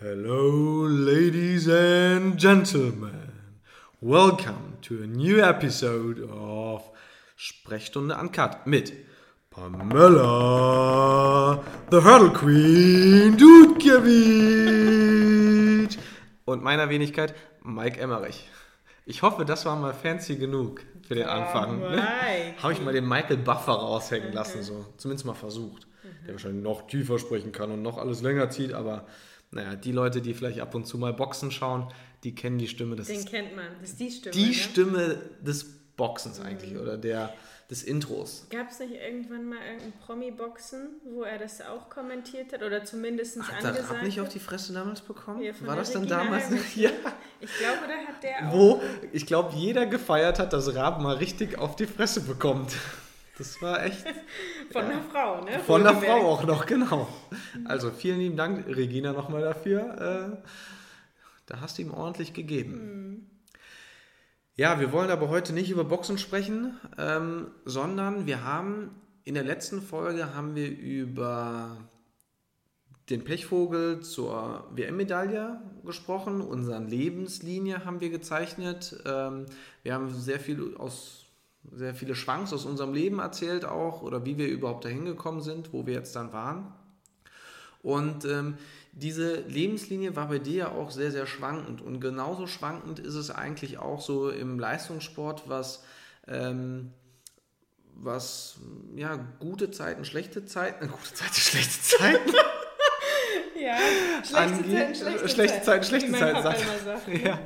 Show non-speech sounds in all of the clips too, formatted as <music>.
Hello, ladies and gentlemen. Welcome to a new episode of Sprechstunde Uncut mit Pamela, the Hurdle Queen Dudkiewicz und meiner Wenigkeit Mike Emmerich. Ich hoffe, das war mal fancy genug für den Anfang. Ne? Habe ich mal den Michael Buffer raushängen lassen, so. Zumindest mal versucht. Der wahrscheinlich noch tiefer sprechen kann und noch alles länger zieht, aber naja, die Leute, die vielleicht ab und zu mal Boxen schauen, die kennen die Stimme. Das Den kennt man, das ist die Stimme. Die ne? Stimme des Boxens eigentlich oder der, des Intros. Gab es nicht irgendwann mal irgendein Promi-Boxen, wo er das auch kommentiert hat oder zumindest Hat angesagt Raab nicht auf hat? die Fresse damals bekommen? Ja, War das dann Regina damals? <laughs> Heinrich, Ja. Ich glaube, da hat der auch. Wo, ich glaube, jeder gefeiert hat, dass Raab mal richtig auf die Fresse bekommt. Das war echt <laughs> Von einer Frau, ne? von der Wohlgemerkt. Frau auch noch, genau. Also vielen lieben Dank, Regina, nochmal dafür. Äh, da hast du ihm ordentlich gegeben. Ja, wir wollen aber heute nicht über Boxen sprechen, ähm, sondern wir haben in der letzten Folge haben wir über den Pechvogel zur WM-Medaille gesprochen, unseren Lebenslinie haben wir gezeichnet. Ähm, wir haben sehr viel aus sehr viele Schwanks aus unserem Leben erzählt auch oder wie wir überhaupt dahin gekommen sind, wo wir jetzt dann waren. Und ähm, diese Lebenslinie war bei dir ja auch sehr, sehr schwankend. Und genauso schwankend ist es eigentlich auch so im Leistungssport, was, ähm, was ja, gute Zeiten, schlechte Zeiten, <laughs> gute Zeiten, schlechte Zeiten Ja, schlechte angeht. Zeiten, schlechte, schlechte Zeiten, schlechte Zeiten, sagt sagt. Ja,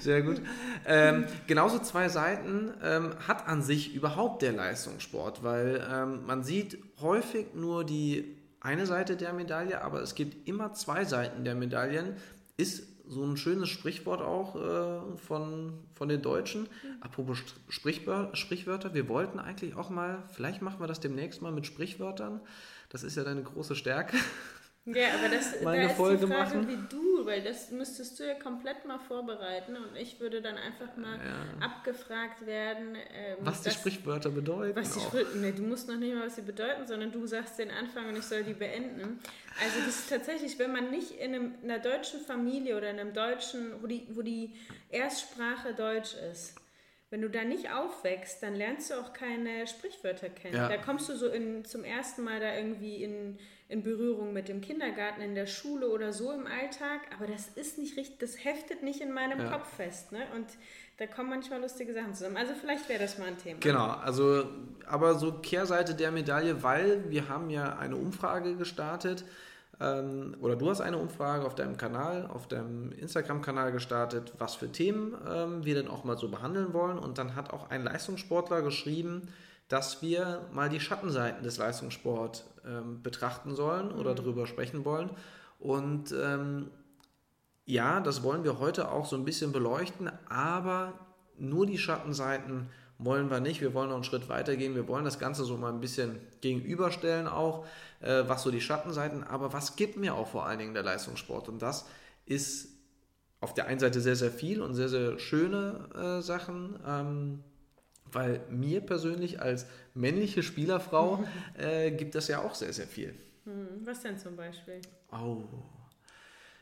sehr gut. Ähm, genauso zwei Seiten ähm, hat an sich überhaupt der Leistungssport, weil ähm, man sieht häufig nur die eine Seite der Medaille, aber es gibt immer zwei Seiten der Medaillen. Ist so ein schönes Sprichwort auch äh, von, von den Deutschen. Apropos Sprichwör Sprichwörter, wir wollten eigentlich auch mal, vielleicht machen wir das demnächst mal mit Sprichwörtern. Das ist ja deine große Stärke. Ja, aber das Mal eine da ist Folge die Frage, machen. wie du, weil das müsstest du ja komplett mal vorbereiten und ich würde dann einfach mal abgefragt werden, ähm, Was die das- Sprichwörter bedeuten. Was die. Sprich nee, du musst noch nicht mal, was sie bedeuten, sondern du sagst den Anfang und ich soll die beenden. Also das ist tatsächlich, wenn man nicht in, einem, in einer deutschen Familie oder in einem deutschen, wo die, wo die Erstsprache Deutsch ist, wenn du da nicht aufwächst, dann lernst du auch keine Sprichwörter kennen. Ja. Da kommst du so in, zum ersten Mal da irgendwie in, in Berührung mit dem Kindergarten, in der Schule oder so im Alltag, aber das ist nicht richtig, das heftet nicht in meinem Ja. Kopf fest. Ne? Und da kommen manchmal lustige Sachen zusammen. Also vielleicht wäre das mal ein Thema. Genau, also aber so Kehrseite der Medaille, weil wir haben ja eine Umfrage gestartet ähm, oder du hast eine Umfrage auf deinem Kanal, auf deinem Instagram-Kanal gestartet, was für Themen ähm, wir denn auch mal so behandeln wollen und dann hat auch ein Leistungssportler geschrieben, dass wir mal die Schattenseiten des Leistungssports ähm, betrachten sollen oder darüber sprechen wollen und ähm, ja, das wollen wir heute auch so ein bisschen beleuchten, aber nur die Schattenseiten wollen wir nicht. Wir wollen noch einen Schritt weiter gehen. Wir wollen das Ganze so mal ein bisschen gegenüberstellen auch, äh, was so die Schattenseiten, aber was gibt mir auch vor allen Dingen der Leistungssport? Und das ist auf der einen Seite sehr, sehr viel und sehr, sehr schöne äh, Sachen, ähm, weil mir persönlich als männliche Spielerfrau <laughs> äh, gibt das ja auch sehr, sehr viel. Hm, was denn zum Beispiel? Oh.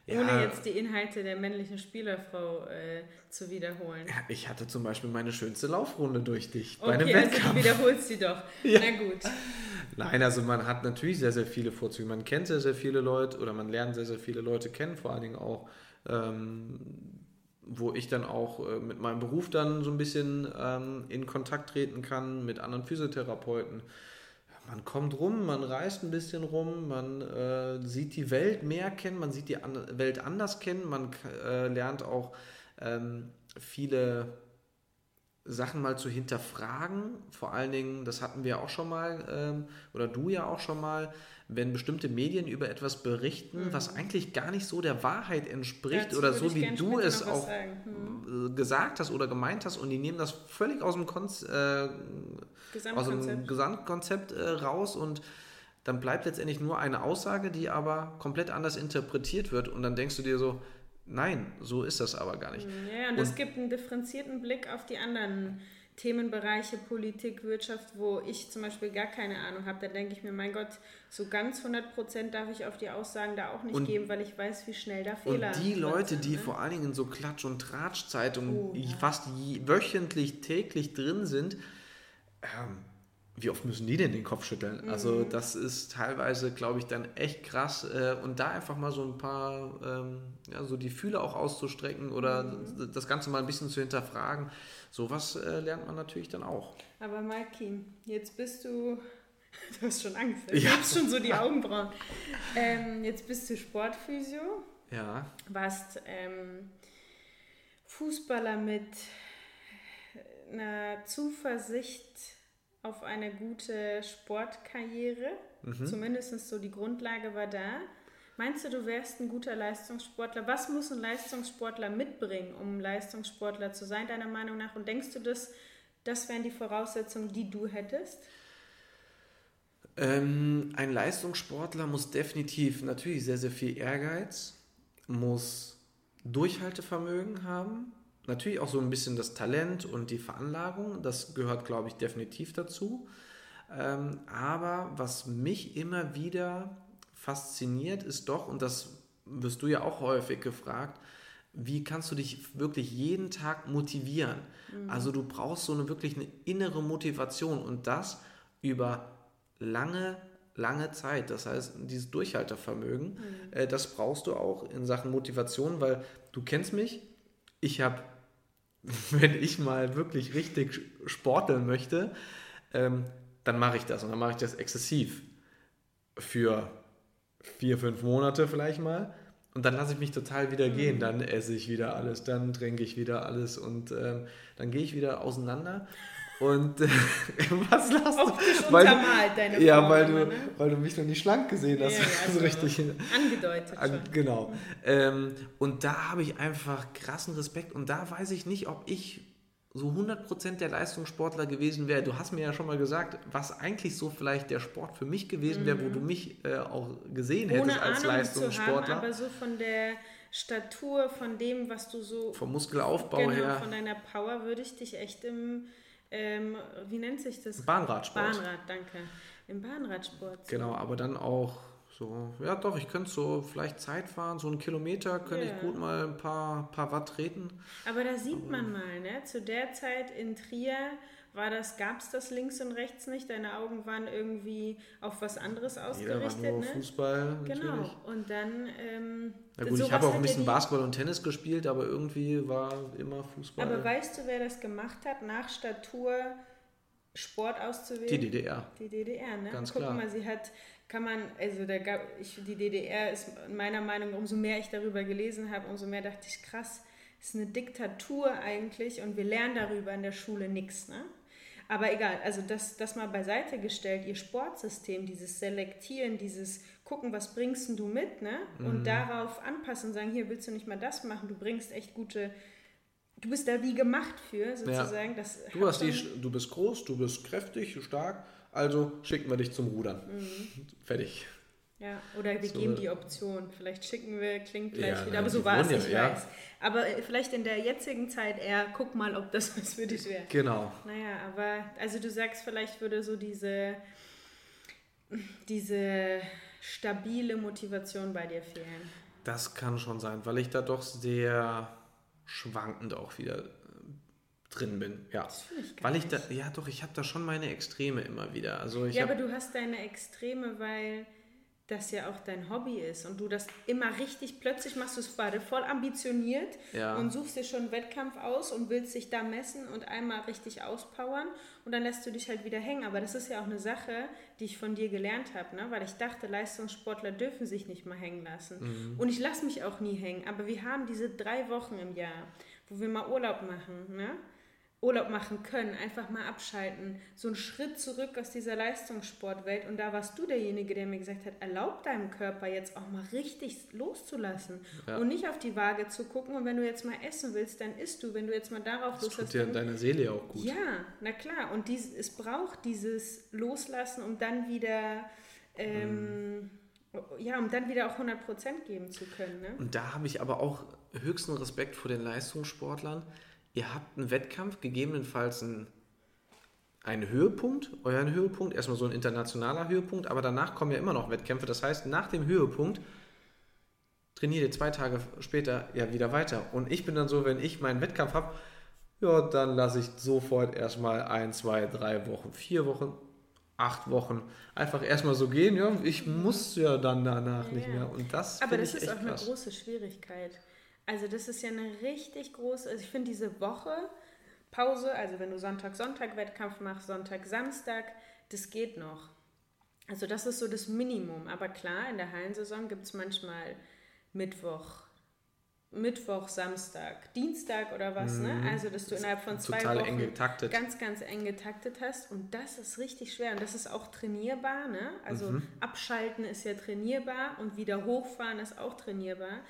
Ohne jetzt die Inhalte der männlichen Spielerfrau äh, zu wiederholen. Ja, ich hatte zum Beispiel meine schönste Laufrunde durch dich bei einem Okay, also du Wettkampf. wiederholst sie doch. <laughs> Ja. Na gut. Nein, also man hat natürlich sehr, sehr viele Vorzüge. Man kennt sehr, sehr viele Leute oder man lernt sehr, sehr viele Leute kennen, vor allen Dingen auch, ähm, wo ich dann auch äh, mit meinem Beruf dann so ein bisschen ähm, in Kontakt treten kann mit anderen Physiotherapeuten. Man kommt rum, man reist ein bisschen rum, man äh, sieht die Welt mehr kennen, man sieht die an Welt anders kennen, man äh, lernt auch ähm, viele Sachen mal zu hinterfragen. Vor allen Dingen, das hatten wir auch schon mal, ähm, oder du ja auch schon mal, wenn bestimmte Medien über etwas berichten, was eigentlich gar nicht so der Wahrheit entspricht Mhm. Dazu oder so wie du es auch sagen. Hm. äh, gesagt hast oder gemeint hast und die nehmen das völlig aus dem, Konz äh, aus dem Gesamtkonzept. Gesamtkonzept äh, raus und dann bleibt letztendlich nur eine Aussage, die aber komplett anders interpretiert wird und dann denkst du dir so, nein, so ist das aber gar nicht. Ja, und es gibt einen differenzierten Blick auf die anderen Themenbereiche Politik, Wirtschaft, wo ich zum Beispiel gar keine Ahnung habe, dann denke ich mir, mein Gott, so ganz 100 Prozent darf ich auf die Aussagen da auch nicht und, geben, weil ich weiß, wie schnell da Fehler sind. Und die Leute, sind, die ne? vor allen Dingen in so Klatsch- und Tratschzeitungen oh, ja. fast wöchentlich, täglich drin sind, ähm, wie oft müssen die denn den Kopf schütteln? Also mhm. Also das ist teilweise, glaube ich, dann echt krass. Äh, und da einfach mal so ein paar, ähm, ja, so die Fühler auch auszustrecken oder mhm. das Ganze mal ein bisschen zu hinterfragen, sowas äh, lernt man natürlich dann auch. Aber Malki, jetzt bist du, <laughs> du hast schon Angst, du ja. hast schon so die <laughs> Augenbrauen. Ähm, jetzt bist du Sportphysio. Ja. Warst ähm, Fußballer mit einer Zuversicht auf eine gute Sportkarriere. Mhm. Zumindest so die Grundlage war da. Meinst du, du wärst ein guter Leistungssportler? Was muss ein Leistungssportler mitbringen, um Leistungssportler zu sein, deiner Meinung nach? Und denkst du, das, das wären die Voraussetzungen, die du hättest? Ähm, ein Leistungssportler muss definitiv natürlich sehr, sehr viel Ehrgeiz, muss Durchhaltevermögen haben, natürlich auch so ein bisschen das Talent und die Veranlagung, das gehört, glaube ich, definitiv dazu. Ähm, aber was mich immer wieder fasziniert, ist doch, und das wirst du ja auch häufig gefragt, wie kannst du dich wirklich jeden Tag motivieren? Mhm. Also du brauchst so eine wirklich eine innere Motivation und das über lange, lange Zeit. Das heißt, dieses Durchhaltevermögen, mhm. äh, das brauchst du auch in Sachen Motivation, weil du kennst mich, ich habe <laughs> wenn ich mal wirklich richtig sporteln möchte, ähm, dann mache ich das und dann mache ich das exzessiv für vier, fünf Monate vielleicht mal und dann lasse ich mich total wieder gehen. Mhm. Dann esse ich wieder alles, dann trinke ich wieder alles und ähm, dann gehe ich wieder auseinander. Und äh, <laughs> was lasst du? Weil, deine ja, Form, weil du, ne? weil du mich noch nicht schlank gesehen hast. Ja, <laughs> also so richtig angedeutet. An, genau. Ähm, und da habe ich einfach krassen Respekt. Und da weiß ich nicht, ob ich so 100% der Leistungssportler gewesen wäre. Du hast mir ja schon mal gesagt, was eigentlich so vielleicht der Sport für mich gewesen wäre, mhm. wo du mich äh, auch gesehen Ohne hättest als Ahnung Leistungssportler. Haben, aber so von der Statur, von dem, was du so... Vom Muskelaufbau genau, her. von deiner Power würde ich dich echt im ähm, wie nennt sich das? Bahnradsport. Bahnrad, danke. Im Bahnradsport. So. Genau, aber dann auch so, ja doch, ich könnte so vielleicht Zeit fahren, so einen Kilometer könnte ja. ich gut mal ein paar, paar Watt treten. Aber da sieht man mal, ne? zu der Zeit in Trier war das, gab es das links und rechts nicht? Deine Augen waren irgendwie auf was anderes ausgerichtet. Jeder war nur ne? Fußball. Genau. Und dann. Ähm, Na gut, ich habe auch ein bisschen Basketball und Tennis gespielt, aber irgendwie war immer Fußball. Aber weißt du, wer das gemacht hat, nach Statur Sport auszuwählen? Die DDR. Die DDR, ne? Ganz Guck klar. mal, sie hat, kann man, also der gab, ich, die DDR ist meiner Meinung nach, umso mehr ich darüber gelesen habe, umso mehr dachte ich, krass, ist eine Diktatur eigentlich und wir lernen darüber in der Schule nichts, ne? Aber egal, also das, das mal beiseite gestellt, ihr Sportsystem, dieses Selektieren, dieses Gucken, was bringst du mit, ne? Und mhm. darauf anpassen und sagen, hier willst du nicht mal das machen, du bringst echt gute, du bist da wie gemacht für, sozusagen. Ja. Das du, hast die, du bist groß, du bist kräftig, stark, also schicken wir dich zum Rudern. Mhm. Fertig. Ja, oder wir so. geben die Option. Vielleicht schicken wir, klingt gleich ja, wieder, aber so war es, ich ja. weiß. Aber äh, vielleicht in der jetzigen Zeit eher, guck mal, ob das <laughs> was für dich wäre. Genau. Naja, aber, also du sagst, vielleicht würde so diese, diese stabile Motivation bei dir fehlen. Das kann schon sein, weil ich da doch sehr schwankend auch wieder äh, drin bin. Ja. Das ich weil ich da, ja doch, ich habe da schon meine Extreme immer wieder. Also ich ja, aber du hast deine Extreme, weil das ja auch dein Hobby ist und du das immer richtig, plötzlich machst du es beide voll ambitioniert ja. und suchst dir schon einen Wettkampf aus und willst dich da messen und einmal richtig auspowern und dann lässt du dich halt wieder hängen. Aber das ist ja auch eine Sache, die ich von dir gelernt habe, ne? weil ich dachte, Leistungssportler dürfen sich nicht mal hängen lassen. Mhm. Und ich lasse mich auch nie hängen, aber wir haben diese drei Wochen im Jahr, wo wir mal Urlaub machen. Ne? Urlaub machen können, einfach mal abschalten, so einen Schritt zurück aus dieser Leistungssportwelt. Und da warst du derjenige, der mir gesagt hat, erlaub deinem Körper jetzt auch mal richtig loszulassen ja. und nicht auf die Waage zu gucken. Und wenn du jetzt mal essen willst, dann isst du. Wenn du jetzt mal darauf das tut dir deiner Seele auch gut. Ja, na klar. Und dies, es braucht dieses Loslassen, um dann wieder... Ähm, mhm. Ja, um dann wieder auch 100% geben zu können. Ne? Und da habe ich aber auch höchsten Respekt vor den Leistungssportlern, ihr habt einen Wettkampf, gegebenenfalls einen einen Höhepunkt, euren Höhepunkt, erstmal so ein internationaler Höhepunkt, aber danach kommen ja immer noch Wettkämpfe. Das heißt, nach dem Höhepunkt trainiert ihr zwei Tage später ja wieder weiter. Und ich bin dann so, wenn ich meinen Wettkampf habe, ja, dann lasse ich sofort erstmal ein, zwei, drei Wochen, vier Wochen, acht Wochen einfach erstmal so gehen. Ja, ich muss ja dann danach ja, nicht mehr. Und das Aber das ist auch krass. eine große Schwierigkeit. Also das ist ja eine richtig große, also ich finde diese Woche Pause, also wenn du Sonntag, Sonntag Wettkampf machst, Sonntag, Samstag, das geht noch. Also das ist so das Minimum. Aber klar, in der Hallensaison gibt es manchmal Mittwoch, Mittwoch, Samstag, Dienstag oder was, ne? mhm. ne? Also, dass du innerhalb von zwei Wochen ganz, ganz eng getaktet hast. Und das ist richtig schwer. Und das ist auch trainierbar, ne? Also, mhm. abschalten ist ja trainierbar und wieder hochfahren ist auch trainierbar.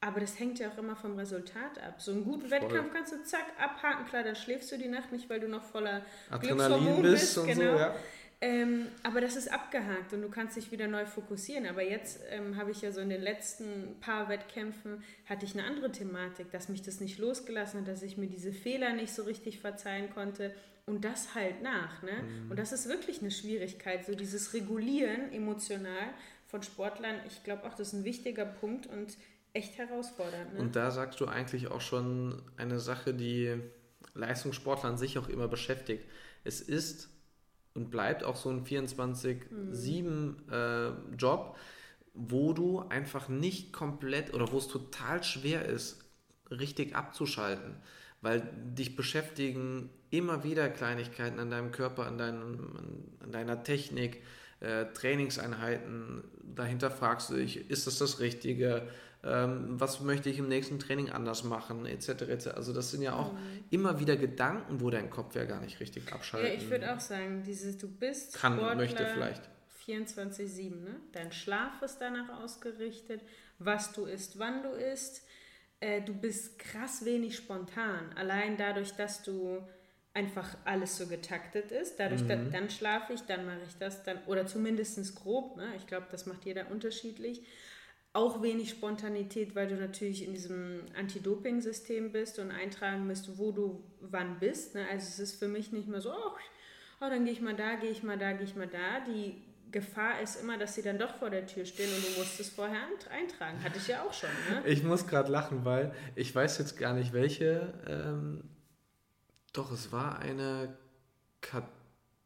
Aber das hängt ja auch immer vom Resultat ab. So einen guten Voll. Wettkampf kannst du zack abhaken. Klar, dann schläfst du die Nacht nicht, weil du noch voller Adrenalin bist. bist genau. So, ja. Ähm, aber das ist abgehakt und du kannst dich wieder neu fokussieren. Aber jetzt ähm, habe ich ja so in den letzten paar Wettkämpfen hatte ich eine andere Thematik, dass mich das nicht losgelassen hat, dass ich mir diese Fehler nicht so richtig verzeihen konnte und das halt nach. Ne? Mhm. Und das ist wirklich eine Schwierigkeit, so dieses Regulieren emotional von Sportlern. Ich glaube auch, das ist ein wichtiger Punkt und echt herausfordernd. Ne? Und da sagst du eigentlich auch schon eine Sache, die Leistungssportler an sich auch immer beschäftigt. Es ist und bleibt auch so ein 24-7-Job, äh, wo du einfach nicht komplett oder wo es total schwer ist, richtig abzuschalten, weil dich beschäftigen immer wieder Kleinigkeiten an deinem Körper, an, deinem, an deiner Technik, äh, Trainingseinheiten. Dahinter fragst du dich, ist das das Richtige? Ähm, was möchte ich im nächsten Training anders machen, etc. etc. Also das sind ja auch mhm. immer wieder Gedanken, wo dein Kopf ja gar nicht richtig abschaltet. Ja, ich würde auch sagen, dieses, du bist kann, Sportler möchte vielleicht. 24-7, ne? Dein Schlaf ist danach ausgerichtet, was du isst, wann du isst. Äh, du bist krass wenig spontan. Allein dadurch, dass du einfach alles so getaktet ist. Dadurch, mhm. da, dann schlafe ich, dann mache ich das, dann, oder zumindest grob. Ne? Ich glaube, das macht jeder unterschiedlich auch wenig Spontanität, weil du natürlich in diesem Anti-Doping-System bist und eintragen musst, wo du wann bist. Ne? Also es ist für mich nicht mehr so, oh, oh dann gehe ich mal da, gehe ich mal da, gehe ich mal da. Die Gefahr ist immer, dass sie dann doch vor der Tür stehen und du musst es vorher eintragen. Hatte ich ja auch schon. Ne? Ich muss gerade lachen, weil ich weiß jetzt gar nicht, welche. Ähm, doch, es war eine katarische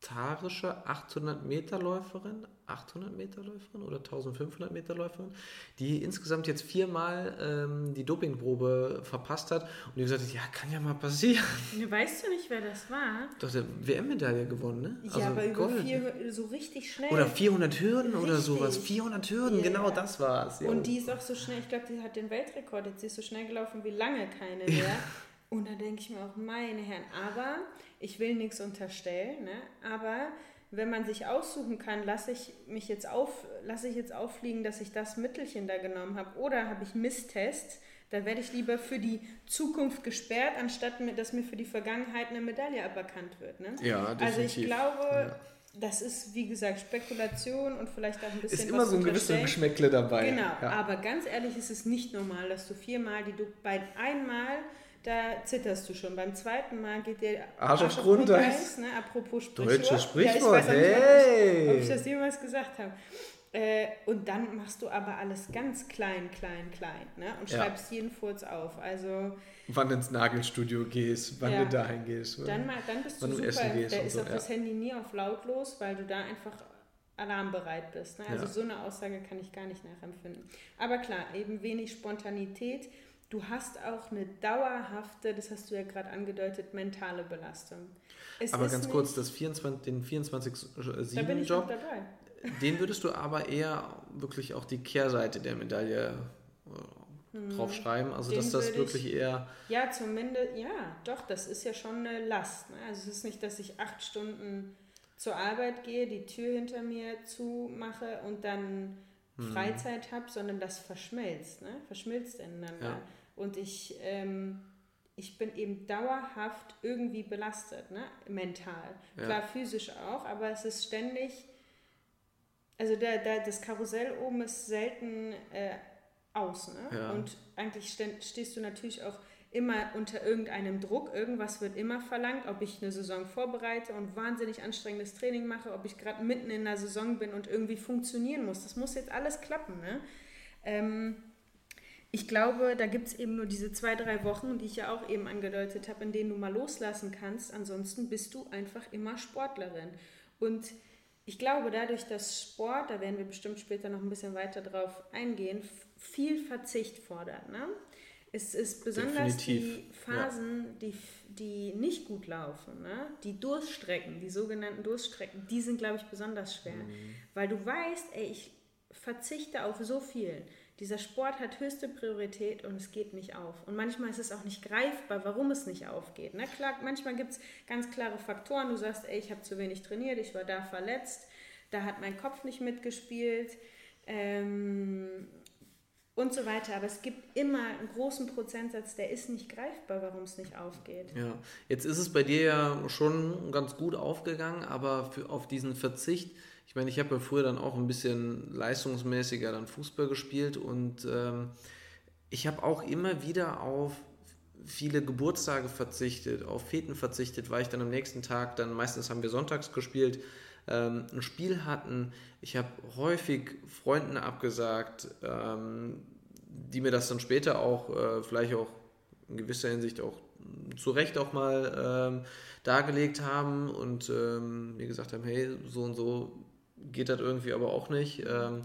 800 Meter Läuferin, 800 Meter Läuferin oder 1500 Meter Läuferin, die insgesamt jetzt viermal ähm, die Dopingprobe verpasst hat und die gesagt hat, ja, kann ja mal passieren. Weißt du nicht, wer das war? Doch, der WM-Medaille gewonnen, ne? Ja, also aber über Gold. vier, so richtig schnell. Oder 400 Hürden richtig. oder sowas. 400 Hürden, yeah. genau das war es. Und die ist auch so schnell, ich glaube, die hat den Weltrekord, jetzt ist so schnell gelaufen wie lange keine mehr. und da denke ich mir auch, meine Herren, aber ich will nichts unterstellen, ne? aber wenn man sich aussuchen kann, lasse ich mich jetzt auf, lasse ich jetzt auffliegen, dass ich das Mittelchen da genommen habe oder habe ich Misstest, da werde ich lieber für die Zukunft gesperrt, anstatt dass mir für die Vergangenheit eine Medaille aberkannt wird. Ne? Ja, definitiv. Also ich glaube, ja. das ist wie gesagt Spekulation und vielleicht auch ein bisschen. Ist immer so ein gewisses Geschmäckle dabei. Genau, ja. aber ganz ehrlich ist es nicht normal, dass du viermal die du bei einmal da zitterst du schon. Beim zweiten Mal geht der Arsch auf Grundeis. Ne? Apropos Sprichwort. Deutsches Sprichwort, ja, hey! Nicht, ob, ich, das jemals gesagt habe. Äh, und dann machst du aber alles ganz klein, klein, klein ne? und schreibst ja. jeden Furz auf. Also, wann du ins Nagelstudio gehst, wann ja. du dahin gehst. Dann, mal, dann bist du super. Essen gehst da ist so, auch ja. das Handy nie auf lautlos, weil du da einfach alarmbereit bist. Ne? Also so eine Aussage kann ich gar nicht nachempfinden. Aber klar, eben wenig Spontanität du hast auch eine dauerhafte, das hast du ja gerade angedeutet, mentale Belastung. Es aber ganz kurz, das 24, den 24-7-Job, den würdest du aber eher wirklich auch die Kehrseite der Medaille äh, hm, draufschreiben, also dass das wirklich ich, eher... Ja, zumindest, ja, doch, das ist ja schon eine Last. Ne? Also es ist nicht, dass ich acht Stunden zur Arbeit gehe, die Tür hinter mir zumache und dann hm. Freizeit habe, sondern das verschmilzt, ne? verschmilzt ineinander. Ja. Und ich, ähm, ich bin eben dauerhaft irgendwie belastet, ne? mental. Ja. Klar, physisch auch, aber es ist ständig, also der, der, das Karussell oben ist selten äh, aus. Ne? Ja. Und eigentlich stehst du natürlich auch immer unter irgendeinem Druck. Irgendwas wird immer verlangt, ob ich eine Saison vorbereite und wahnsinnig anstrengendes Training mache, ob ich gerade mitten in der Saison bin und irgendwie funktionieren muss. Das muss jetzt alles klappen. Ne? Ähm, ich glaube, da gibt es eben nur diese zwei, drei Wochen, die ich ja auch eben angedeutet habe, in denen du mal loslassen kannst. Ansonsten bist du einfach immer Sportlerin. Und ich glaube, dadurch, dass Sport, da werden wir bestimmt später noch ein bisschen weiter drauf eingehen, viel Verzicht fordert. Ne? Es ist besonders Definitiv. die Phasen, ja. die, die nicht gut laufen, ne? die Durststrecken, die sogenannten Durststrecken, die sind, glaube ich, besonders schwer. Mhm. Weil du weißt, ey, ich verzichte auf so viel dieser Sport hat höchste Priorität und es geht nicht auf. Und manchmal ist es auch nicht greifbar, warum es nicht aufgeht. Ne? Klar, manchmal gibt es ganz klare Faktoren. Du sagst, ey, ich habe zu wenig trainiert, ich war da verletzt, da hat mein Kopf nicht mitgespielt ähm, und so weiter. Aber es gibt immer einen großen Prozentsatz, der ist nicht greifbar, warum es nicht aufgeht. Ja, jetzt ist es bei dir ja schon ganz gut aufgegangen, aber für, auf diesen Verzicht ich meine, ich habe ja früher dann auch ein bisschen leistungsmäßiger dann Fußball gespielt und ähm, ich habe auch immer wieder auf viele Geburtstage verzichtet, auf Feten verzichtet, weil ich dann am nächsten Tag, dann meistens haben wir sonntags gespielt, ähm, ein Spiel hatten. Ich habe häufig Freunden abgesagt, ähm, die mir das dann später auch, äh, vielleicht auch in gewisser Hinsicht auch zu Recht auch mal ähm, dargelegt haben und ähm, mir gesagt haben, hey, so und so geht das irgendwie aber auch nicht. Ähm,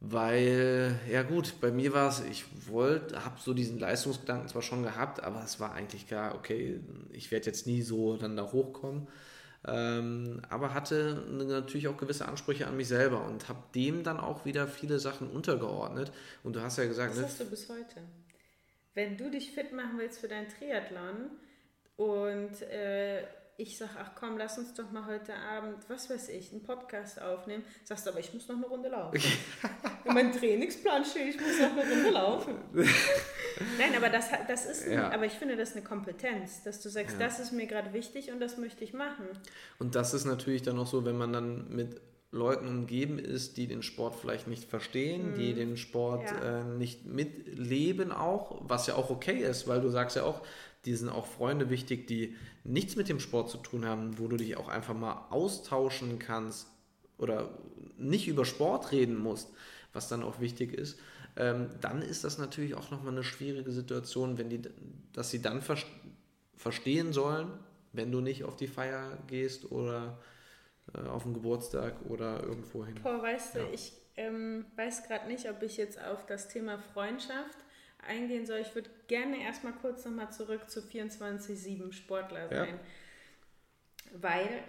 weil, ja gut, bei mir war es, ich wollte, habe so diesen Leistungsgedanken zwar schon gehabt, aber es war eigentlich klar, okay, ich werde jetzt nie so dann da hochkommen. Ähm, aber hatte natürlich auch gewisse Ansprüche an mich selber und habe dem dann auch wieder viele Sachen untergeordnet. Und du hast ja gesagt... Das ne, hast du bis heute. Wenn du dich fit machen willst für deinen Triathlon und... Äh ich sage, ach komm, lass uns doch mal heute Abend, was weiß ich, einen Podcast aufnehmen. Sagst du, aber ich muss noch eine Runde laufen. In <laughs> meinem Trainingsplan steht, ich muss noch eine Runde laufen. <laughs> Nein, aber das, das ist, ja. aber ich finde das ist eine Kompetenz, dass du sagst, ja. das ist mir gerade wichtig und das möchte ich machen. Und das ist natürlich dann auch so, wenn man dann mit Leuten umgeben ist, die den Sport vielleicht nicht verstehen, mhm. die den Sport ja. äh, nicht mitleben auch, was ja auch okay ist, weil du sagst ja auch, die sind auch Freunde wichtig, die nichts mit dem Sport zu tun haben, wo du dich auch einfach mal austauschen kannst oder nicht über Sport reden musst, was dann auch wichtig ist, ähm, dann ist das natürlich auch nochmal eine schwierige Situation, wenn die, dass sie dann ver verstehen sollen, wenn du nicht auf die Feier gehst oder äh, auf den Geburtstag oder irgendwo hin. Boah, weißt du, ja. ich ähm, weiß gerade nicht, ob ich jetzt auf das Thema Freundschaft eingehen soll, ich würde gerne erstmal kurz nochmal zurück zu 24-7 Sportler sein. Ja. Weil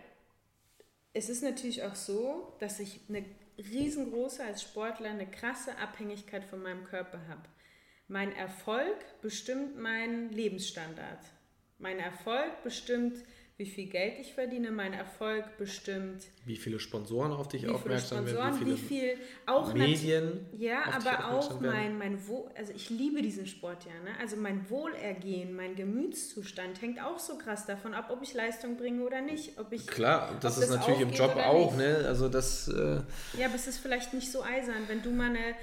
es ist natürlich auch so, dass ich eine riesengroße als Sportler eine krasse Abhängigkeit von meinem Körper habe. Mein Erfolg bestimmt meinen Lebensstandard. Mein Erfolg bestimmt wie viel Geld ich verdiene, mein Erfolg bestimmt. Wie viele Sponsoren auf dich aufmerksam werden, wie, wie viel auch Medien. Ja, aber auch mein, mein Wohl, also ich liebe diesen Sport ja, ne? Also mein Wohlergehen, mein Gemütszustand hängt auch so krass davon ab, ob ich Leistung bringe oder nicht. Ob ich, Klar, das ist das natürlich im Job auch, ne? Also das. Äh ja, aber es ist vielleicht nicht so eisern, wenn du mal eine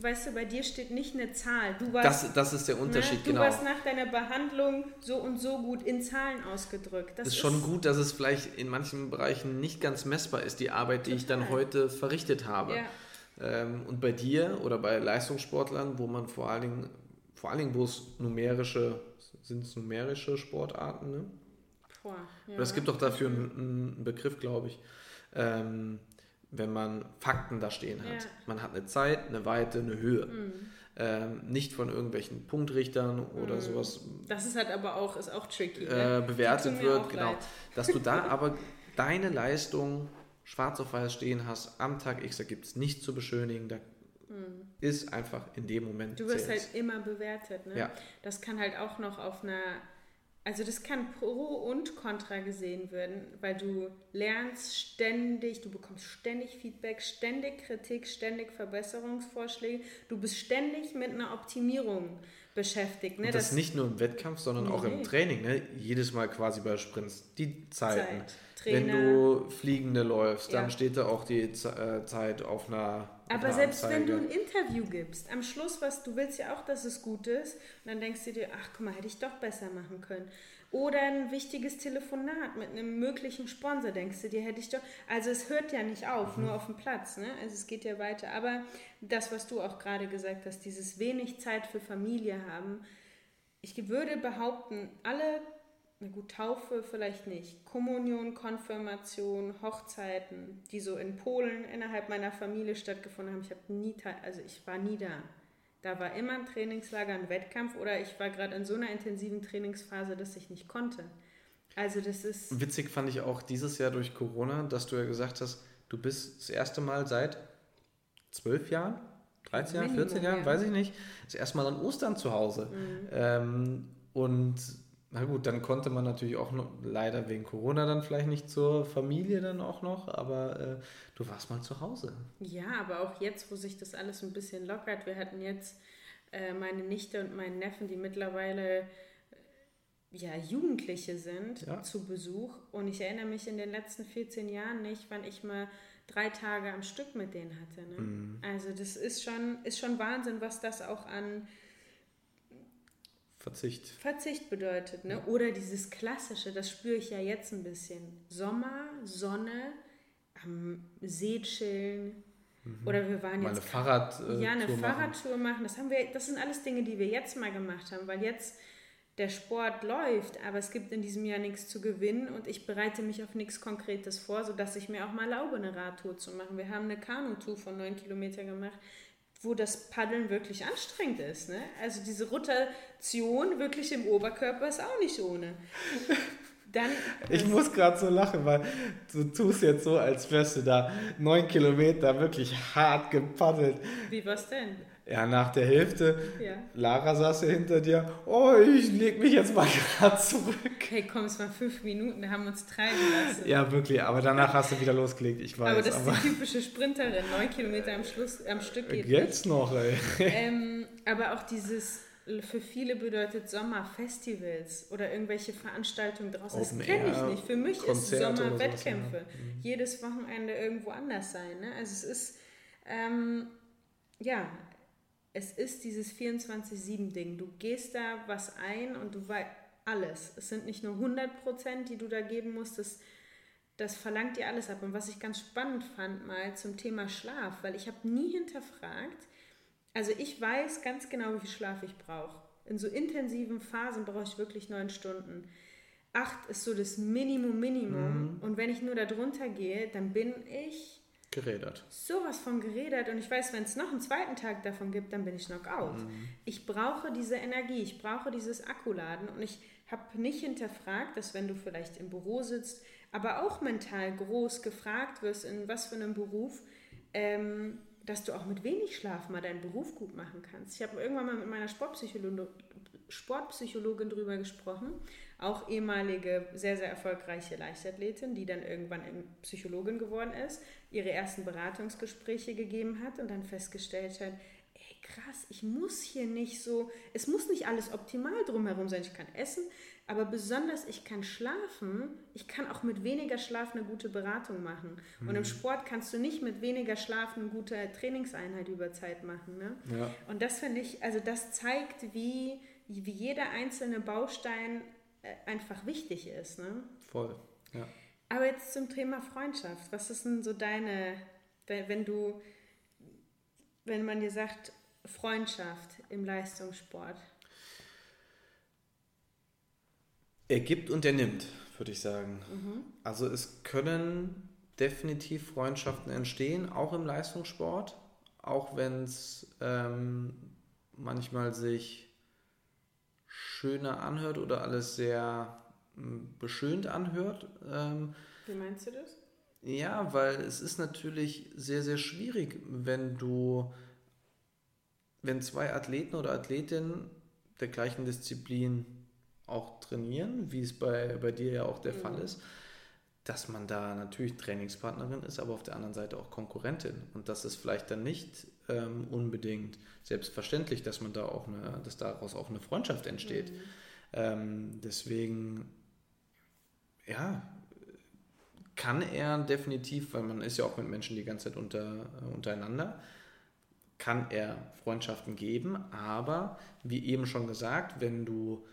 weißt du, bei dir steht nicht eine Zahl. Du warst, das, das ist der ne, Unterschied, ne? du genau. Du warst nach deiner Behandlung so und so gut in Zahlen ausgedrückt. Das ist schon gut, dass es vielleicht in manchen Bereichen nicht ganz messbar ist, die Arbeit, die Total. ich dann heute verrichtet habe. Ja. Ähm, und bei dir oder bei Leistungssportlern, wo man vor allen Dingen, vor allen Dingen, wo es numerische, sind es numerische Sportarten, ne? Boah, ja. Es gibt doch dafür einen, einen Begriff, glaube ich. Ähm, wenn man Fakten da stehen hat. Ja. Man hat eine Zeit, eine Weite, eine Höhe. Mhm. Ähm, nicht von irgendwelchen Punktrichtern oder mhm. sowas. Das ist halt aber auch, ist auch tricky. Ne? Äh, bewertet wird, genau. Leid. Dass du da <laughs> aber deine Leistung schwarz auf weiß stehen hast, am Tag X, da gibt es nichts zu beschönigen, da mhm. ist einfach in dem Moment. Du wirst zählt's. halt immer bewertet. Ne? Ja. Das kann halt auch noch auf einer also das kann pro und contra gesehen werden, weil du lernst ständig, du bekommst ständig Feedback, ständig Kritik, ständig Verbesserungsvorschläge. Du bist ständig mit einer Optimierung beschäftigt. Ne? Und das, das nicht nur im Wettkampf, sondern nee. auch im Training. Ne? Jedes Mal quasi bei Sprints die Zeiten. Zeit. Trainer. Wenn du Fliegende läufst, dann Ja. steht da auch die äh, Zeit auf einer. Aber einer selbst wenn Anzeige. du ein Interview gibst, am Schluss, was du willst ja auch, dass es gut ist, und dann denkst du dir, ach guck mal, hätte ich doch besser machen können. Oder ein wichtiges Telefonat mit einem möglichen Sponsor, denkst du dir, hätte ich doch. Also es hört ja nicht auf, Mhm. nur auf dem Platz, ne? Also es geht ja weiter. Aber das, was du auch gerade gesagt hast, dieses wenig Zeit für Familie haben, ich würde behaupten, alle, na gut, Taufe vielleicht nicht, Kommunion, Konfirmation, Hochzeiten, die so in Polen innerhalb meiner Familie stattgefunden haben, ich habe nie, also ich war nie da. Da war immer ein Trainingslager, ein Wettkampf oder ich war gerade in so einer intensiven Trainingsphase, dass ich nicht konnte. Also das ist, Witzig fand ich auch dieses Jahr durch Corona, dass du ja gesagt hast, du bist das erste Mal seit zwölf Jahren, 13 Jahren, Minimum, 14 Jahren, ja. Mhm. weiß ich nicht, das erste Mal an Ostern zu Hause. Ähm, und na gut, dann konnte man natürlich auch noch, leider wegen Corona dann vielleicht nicht zur Familie dann auch noch, aber äh, du warst mal zu Hause. ja, aber auch jetzt, wo sich das alles ein bisschen lockert, wir hatten jetzt äh, meine Nichte und meinen Neffen, die mittlerweile äh, ja, Jugendliche sind, Ja. zu Besuch. Und ich erinnere mich in den letzten 14 Jahren nicht, wann ich mal drei Tage am Stück mit denen hatte. Ne? Mhm. Also das ist schon, ist schon Wahnsinn, was das auch an Verzicht. Verzicht bedeutet. Ne? Oder dieses Klassische, das spüre ich ja jetzt ein bisschen. Sommer, Sonne, am See chillen. Oder wir waren Mal eine jetzt Fahrrad, äh, ja, eine Tour machen. Fahrradtour machen. Das haben wir, das sind alles Dinge, die wir jetzt mal gemacht haben, weil jetzt der Sport läuft, aber es gibt in diesem Jahr nichts zu gewinnen und ich bereite mich auf nichts Konkretes vor, sodass ich mir auch mal erlaube, eine Radtour zu machen. Wir haben eine Kanutour von neun Kilometern gemacht, wo das Paddeln wirklich anstrengend ist. Ne? Also diese Rotation wirklich im Oberkörper ist auch nicht ohne. Dann, Ich muss gerade so lachen, weil du tust jetzt so, als wärst du da neun Kilometer wirklich hart gepaddelt. wie war's denn? Ja, nach der Hälfte, Ja. Lara saß ja hinter dir. Oh, ich leg mich jetzt mal <laughs> gerade zurück. Hey, komm, es waren fünf Minuten, da haben wir uns treiben lassen. Ja, wirklich, aber danach hast du wieder losgelegt, ich weiß. aber das Aber, ist die typische Sprinterin, neun Kilometer am, Schluss, am Stück geht nicht. jetzt noch, ey. Ähm, aber auch dieses, für viele bedeutet Sommer Festivals oder irgendwelche Veranstaltungen draußen. Das kenne ich nicht. Für mich ist Konzerte oder Sommer Wettkämpfe. ja. Mhm. Jedes Wochenende irgendwo anders sein. Ne? Also es ist, ähm, ja, es ist dieses 24-7-Ding. Du gehst da was ein und du weißt alles. Es sind nicht nur 100 Prozent, die du da geben musst. Das, das verlangt dir alles ab. Und was ich ganz spannend fand mal zum Thema Schlaf, weil ich habe nie hinterfragt, also ich weiß ganz genau, wie viel Schlaf ich brauche. In so intensiven Phasen brauche ich wirklich neun Stunden. Acht ist so das Minimum, Minimum. Und wenn ich nur da drunter gehe, dann bin ich Gerädert. sowas von geredet. Und ich weiß, wenn es noch einen zweiten Tag davon gibt, dann bin ich Knockout. Ich brauche diese Energie, ich brauche dieses Akkuladen. Und ich habe nicht hinterfragt, dass wenn du vielleicht im Büro sitzt, aber auch mental groß gefragt wirst, in was für einem Beruf, ähm, dass du auch mit wenig Schlaf mal deinen Beruf gut machen kannst. Ich habe irgendwann mal mit meiner Sportpsychologin, Sportpsychologin drüber gesprochen, auch ehemalige sehr, sehr erfolgreiche Leichtathletin, die dann irgendwann Psychologin geworden ist, ihre ersten Beratungsgespräche gegeben hat und dann festgestellt hat, ey krass, ich muss hier nicht so, es muss nicht alles optimal drumherum sein. Ich kann essen, aber besonders ich kann schlafen. Ich kann auch mit weniger Schlaf eine gute Beratung machen. Und im Sport kannst du nicht mit weniger Schlaf eine gute Trainingseinheit über Zeit machen. Ne? Ja. Und das finde ich, also das zeigt, wie, wie jeder einzelne Baustein äh, einfach wichtig ist. Ne? Voll. Ja. Aber jetzt zum Thema Freundschaft. Was ist denn so deine, de- wenn du, wenn man dir sagt, Freundschaft im Leistungssport? Er gibt und er nimmt, würde ich sagen. Also es können definitiv Freundschaften entstehen, auch im Leistungssport, auch wenn es ähm, manchmal sich schöner anhört oder alles sehr ähm, beschönt anhört. Ähm, Wie meinst du das? ja, weil es ist natürlich sehr, sehr schwierig, wenn du, wenn zwei Athleten oder Athletinnen der gleichen Disziplin auch trainieren, wie es bei, bei dir ja auch der Mhm. Fall ist, dass man da natürlich Trainingspartnerin ist, aber auf der anderen Seite auch Konkurrentin. Und das ist vielleicht dann nicht ähm, unbedingt selbstverständlich, dass man da auch eine, dass daraus auch eine Freundschaft entsteht. Ähm, deswegen, ja, kann er definitiv, weil man ist ja auch mit Menschen die ganze Zeit unter, äh, untereinander, kann er Freundschaften geben, aber wie eben schon gesagt, wenn du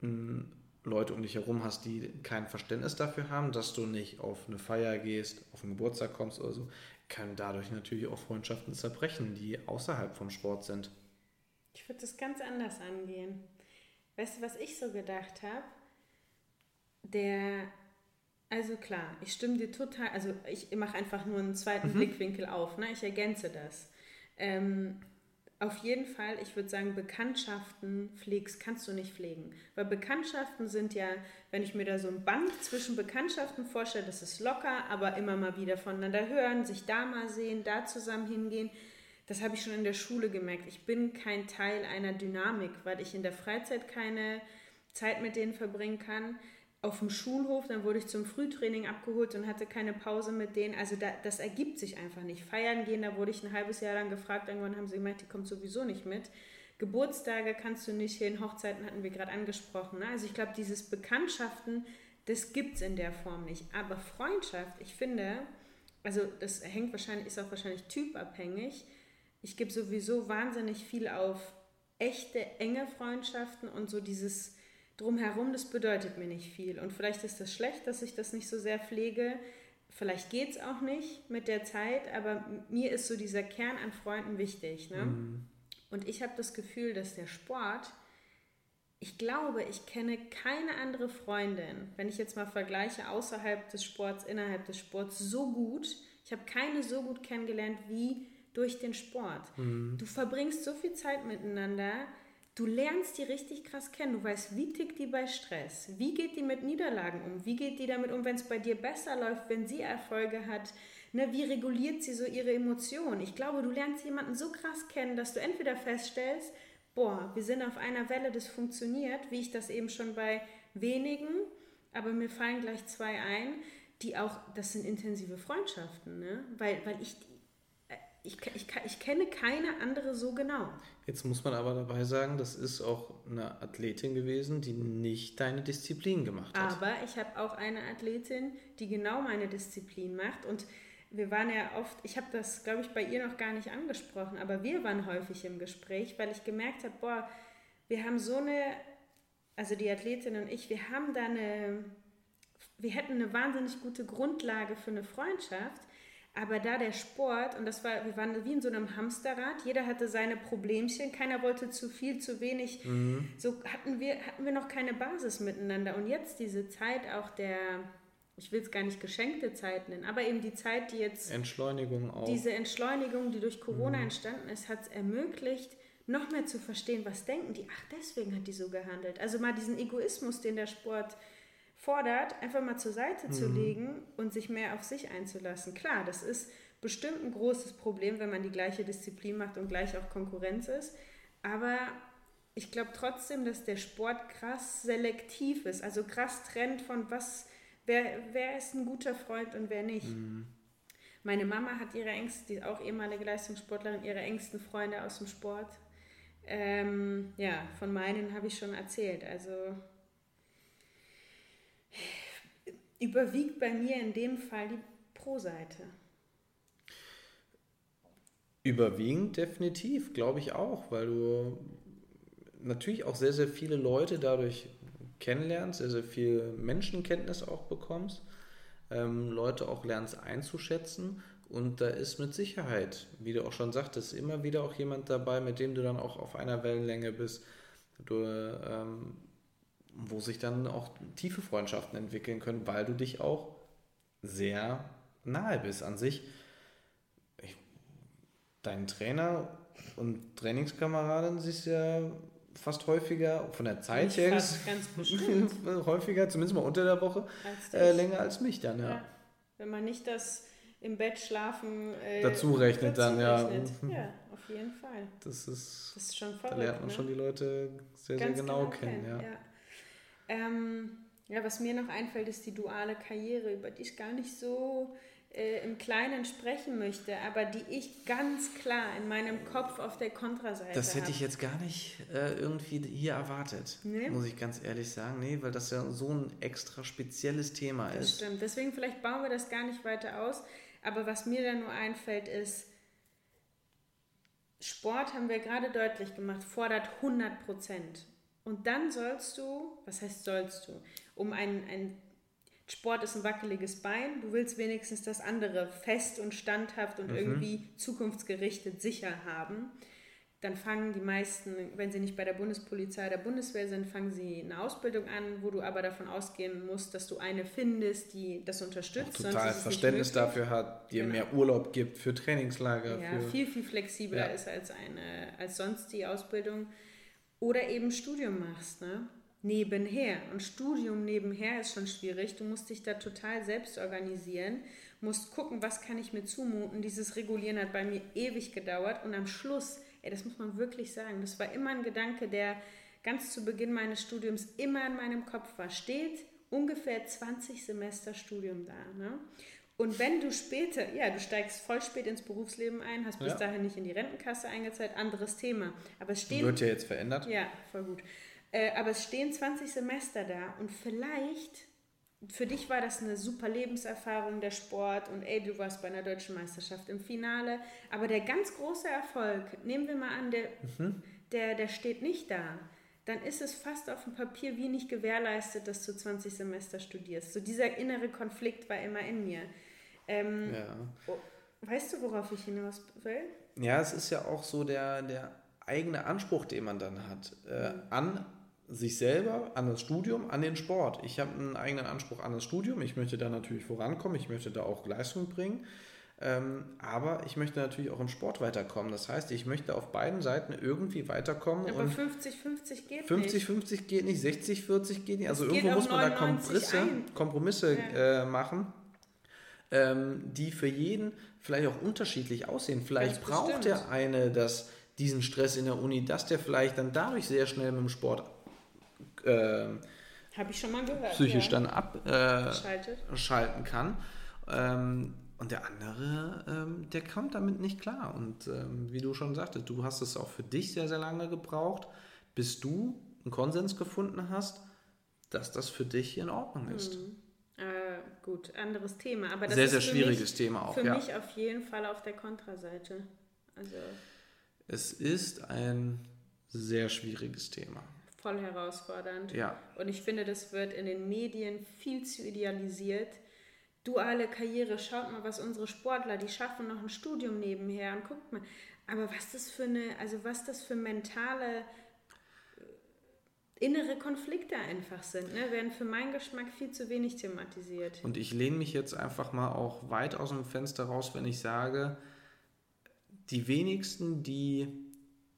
hm, Leute um dich herum hast, die kein Verständnis dafür haben, dass du nicht auf eine Feier gehst, auf einen Geburtstag kommst oder so, können dadurch natürlich auch Freundschaften zerbrechen, die außerhalb vom Sport sind. Ich würde das ganz anders angehen. Weißt du, was ich so gedacht habe? Der, also klar, ich stimme dir total, also ich mache einfach nur einen zweiten mhm. Blickwinkel auf, ne? ich ergänze das. Ähm, auf jeden Fall, ich würde sagen, Bekanntschaften pflegst, kannst du nicht pflegen. Weil Bekanntschaften sind ja, wenn ich mir da so ein Band zwischen Bekanntschaften vorstelle, das ist locker, aber immer mal wieder voneinander hören, sich da mal sehen, da zusammen hingehen. Das habe ich schon in der Schule gemerkt. Ich bin kein Teil einer Dynamik, weil ich in der Freizeit keine Zeit mit denen verbringen kann auf dem Schulhof, dann wurde ich zum Frühtraining abgeholt und hatte keine Pause mit denen. Also da, das ergibt sich einfach nicht. Feiern gehen, da wurde ich ein halbes Jahr lang gefragt, irgendwann haben sie gemeint, die kommt sowieso nicht mit. Geburtstage kannst du nicht hin, Hochzeiten hatten wir gerade angesprochen. Ne? Also ich glaube, dieses Bekanntschaften, das gibt es in der Form nicht. Aber Freundschaft, ich finde, also das hängt wahrscheinlich, ist auch wahrscheinlich typabhängig. Ich gebe sowieso wahnsinnig viel auf echte, enge Freundschaften und so dieses drumherum, das bedeutet mir nicht viel. Und vielleicht ist das schlecht, dass ich das nicht so sehr pflege. Vielleicht geht es auch nicht mit der Zeit, aber mir ist so dieser Kern an Freunden wichtig. Ne? Mhm. Und ich habe das Gefühl, dass der Sport, ich glaube, ich kenne keine andere Freundin, wenn ich jetzt mal vergleiche, außerhalb des Sports, innerhalb des Sports, so gut. Ich habe keine so gut kennengelernt wie durch den Sport. Mhm. Du verbringst so viel Zeit miteinander Du lernst die richtig krass kennen. Du weißt, wie tickt die bei Stress? Wie geht die mit Niederlagen um? Wie geht die damit um, wenn es bei dir besser läuft, wenn sie Erfolge hat? Ne, wie reguliert sie so ihre Emotionen? Ich glaube, du lernst jemanden so krass kennen, dass du entweder feststellst, boah, wir sind auf einer Welle, das funktioniert, wie ich das eben schon bei wenigen, aber mir fallen gleich zwei ein, die auch, das sind intensive Freundschaften, ne? weil, weil ich ich, ich, ich kenne keine andere so genau. Jetzt muss man aber dabei sagen, das ist auch eine Athletin gewesen, die nicht deine Disziplin gemacht hat. Aber ich habe auch eine Athletin, die genau meine Disziplin macht. Und wir waren ja oft, ich habe das, glaube ich, bei ihr noch gar nicht angesprochen, aber wir waren häufig im Gespräch, weil ich gemerkt habe, boah, wir haben so eine, also die Athletin und ich, wir haben da eine, wir hätten eine wahnsinnig gute Grundlage für eine Freundschaft aber da der Sport, und das war, wir waren wie in so einem Hamsterrad, jeder hatte seine Problemchen, keiner wollte zu viel, zu wenig. Mhm. So hatten wir, hatten wir noch keine Basis miteinander. Und jetzt diese Zeit auch der, ich will es gar nicht geschenkte Zeit nennen, aber eben die Zeit, die jetzt. Entschleunigung auch. Diese Entschleunigung, die durch Corona mhm. entstanden ist, hat es ermöglicht, noch mehr zu verstehen, was denken die. Ach, deswegen hat die so gehandelt. Also mal diesen Egoismus, den der Sport fordert, einfach mal zur Seite mhm. zu legen und sich mehr auf sich einzulassen. Klar, das ist bestimmt ein großes Problem, wenn man die gleiche Disziplin macht und gleich auch Konkurrenz ist. Aber ich glaube trotzdem, dass der Sport krass selektiv ist, also krass trennt von was, wer, wer ist ein guter Freund und wer nicht. Mhm. Meine Mama hat ihre engsten, die auch ehemalige Leistungssportlerin, ihre engsten Freunde aus dem Sport. Ähm, ja, von meinen habe ich schon erzählt. Also überwiegt bei mir in dem Fall die Pro-Seite. Überwiegend definitiv, glaube ich auch, weil du natürlich auch sehr, sehr viele Leute dadurch kennenlernst, sehr, sehr viel Menschenkenntnis auch bekommst, ähm, Leute auch lernst einzuschätzen und da ist mit Sicherheit, wie du auch schon sagtest, immer wieder auch jemand dabei, mit dem du dann auch auf einer Wellenlänge bist. Du ähm, wo sich dann auch tiefe Freundschaften entwickeln können, weil du dich auch sehr nahe bist an sich. Ich, dein Trainer und Trainingskameradin siehst ja fast häufiger, von der Zeit her <laughs> häufiger, zumindest mal unter der Woche, als äh, länger als mich dann, ja. ja. Wenn man nicht das im Bett schlafen äh, dazu rechnet, dazu dann, rechnet. ja. Ja, auf jeden Fall. Das ist, das ist schon verrückt, Da lernt man ne? schon die Leute sehr, Ganz sehr genau, genau kennen, kennen. ja. ja. Ähm, ja, was mir noch einfällt, ist die duale Karriere, über die ich gar nicht so äh, im Kleinen sprechen möchte, aber die ich ganz klar in meinem Kopf auf der Kontraseite Das hätte habe. ich jetzt gar nicht äh, irgendwie hier erwartet, Nee? muss ich ganz ehrlich sagen. Nee, weil das ja so ein extra spezielles Thema Das ist. stimmt. Deswegen vielleicht bauen wir das gar nicht weiter aus. Aber was mir da nur einfällt, ist, Sport haben wir gerade deutlich gemacht, fordert 100 Prozent. Und dann sollst du, was heißt sollst du, um ein, ein Sport ist ein wackeliges Bein, du willst wenigstens das andere fest und standhaft und irgendwie zukunftsgerichtet sicher haben. Dann fangen die meisten, wenn sie nicht bei der Bundespolizei oder Bundeswehr sind, fangen sie eine Ausbildung an, wo du aber davon ausgehen musst, dass du eine findest, die das unterstützt. sonst Total Verständnis dafür hat, dir Genau. mehr Urlaub gibt für Trainingslager. Ja, für, viel, viel flexibler Ja. ist als, eine, als sonst die Ausbildung. Oder eben Studium machst, ne? Nebenher. Und Studium nebenher ist schon schwierig. Du musst dich da total selbst organisieren, musst gucken, was kann ich mir zumuten. Dieses Regulieren hat bei mir ewig gedauert. Und am Schluss, ey, das muss man wirklich sagen, das war immer ein Gedanke, der ganz zu Beginn meines Studiums immer in meinem Kopf war. Steht ungefähr 20 Semester Studium da. Ne? Und wenn du später, ja, du steigst voll spät ins Berufsleben ein, hast bis Ja. dahin nicht in die Rentenkasse eingezahlt, anderes Thema. Aber es stehen, Wird ja jetzt verändert. ja, voll gut. Äh, aber es stehen 20 Semester da und vielleicht, für dich war das eine super Lebenserfahrung, der Sport und ey, du warst bei einer deutschen Meisterschaft im Finale. Aber der ganz große Erfolg, nehmen wir mal an, der, der, der steht nicht da. Dann ist es fast auf dem Papier wie nicht gewährleistet, dass du 20 Semester studierst. So dieser innere Konflikt war immer in mir. Ähm, Ja. weißt du, worauf ich hinaus will? Ja, es ist ja auch so der, der eigene Anspruch, den man dann hat, äh, an sich selber, an das Studium, an den Sport. Ich habe einen eigenen Anspruch an das Studium. Ich möchte da natürlich vorankommen. Ich möchte da auch Leistung bringen. Ähm, aber ich möchte natürlich auch im Sport weiterkommen. Das heißt, ich möchte auf beiden Seiten irgendwie weiterkommen. Aber und 50-50 geht nicht. 50-50 geht nicht, 60-40 geht nicht. Also Es irgendwo muss man da 99 Kompromisse. Kompromisse äh, machen, ähm, die für jeden vielleicht auch unterschiedlich aussehen. Vielleicht Ganz braucht bestimmt. der eine das, diesen Stress in der Uni, dass der vielleicht dann dadurch sehr schnell mit dem Sport Habe ich schon mal gehört. psychisch ja. dann abschalten schalten kann. Ähm, und der andere, ähm, der kommt damit nicht klar. Und ähm, wie du schon sagtest, du hast es auch für dich sehr, sehr lange gebraucht, bis du einen Konsens gefunden hast, dass das für dich in Ordnung ist. Äh, gut, anderes Thema. Aber das sehr, ist sehr schwieriges mich, Thema auch. Für Ja. mich auf jeden Fall auf der Kontraseite. Also Es ist ein sehr schwieriges Thema. voll herausfordernd. Ja. Und ich finde, das wird in den Medien viel zu idealisiert. Duale Karriere, schaut mal, was unsere Sportler, die schaffen noch ein Studium nebenher und guckt mal. Aber was das für eine, also was das für mentale äh, innere Konflikte einfach sind, ne, werden für meinen Geschmack viel zu wenig thematisiert. Und ich lehne mich jetzt einfach mal auch weit aus dem Fenster raus, wenn ich sage, die wenigsten, die,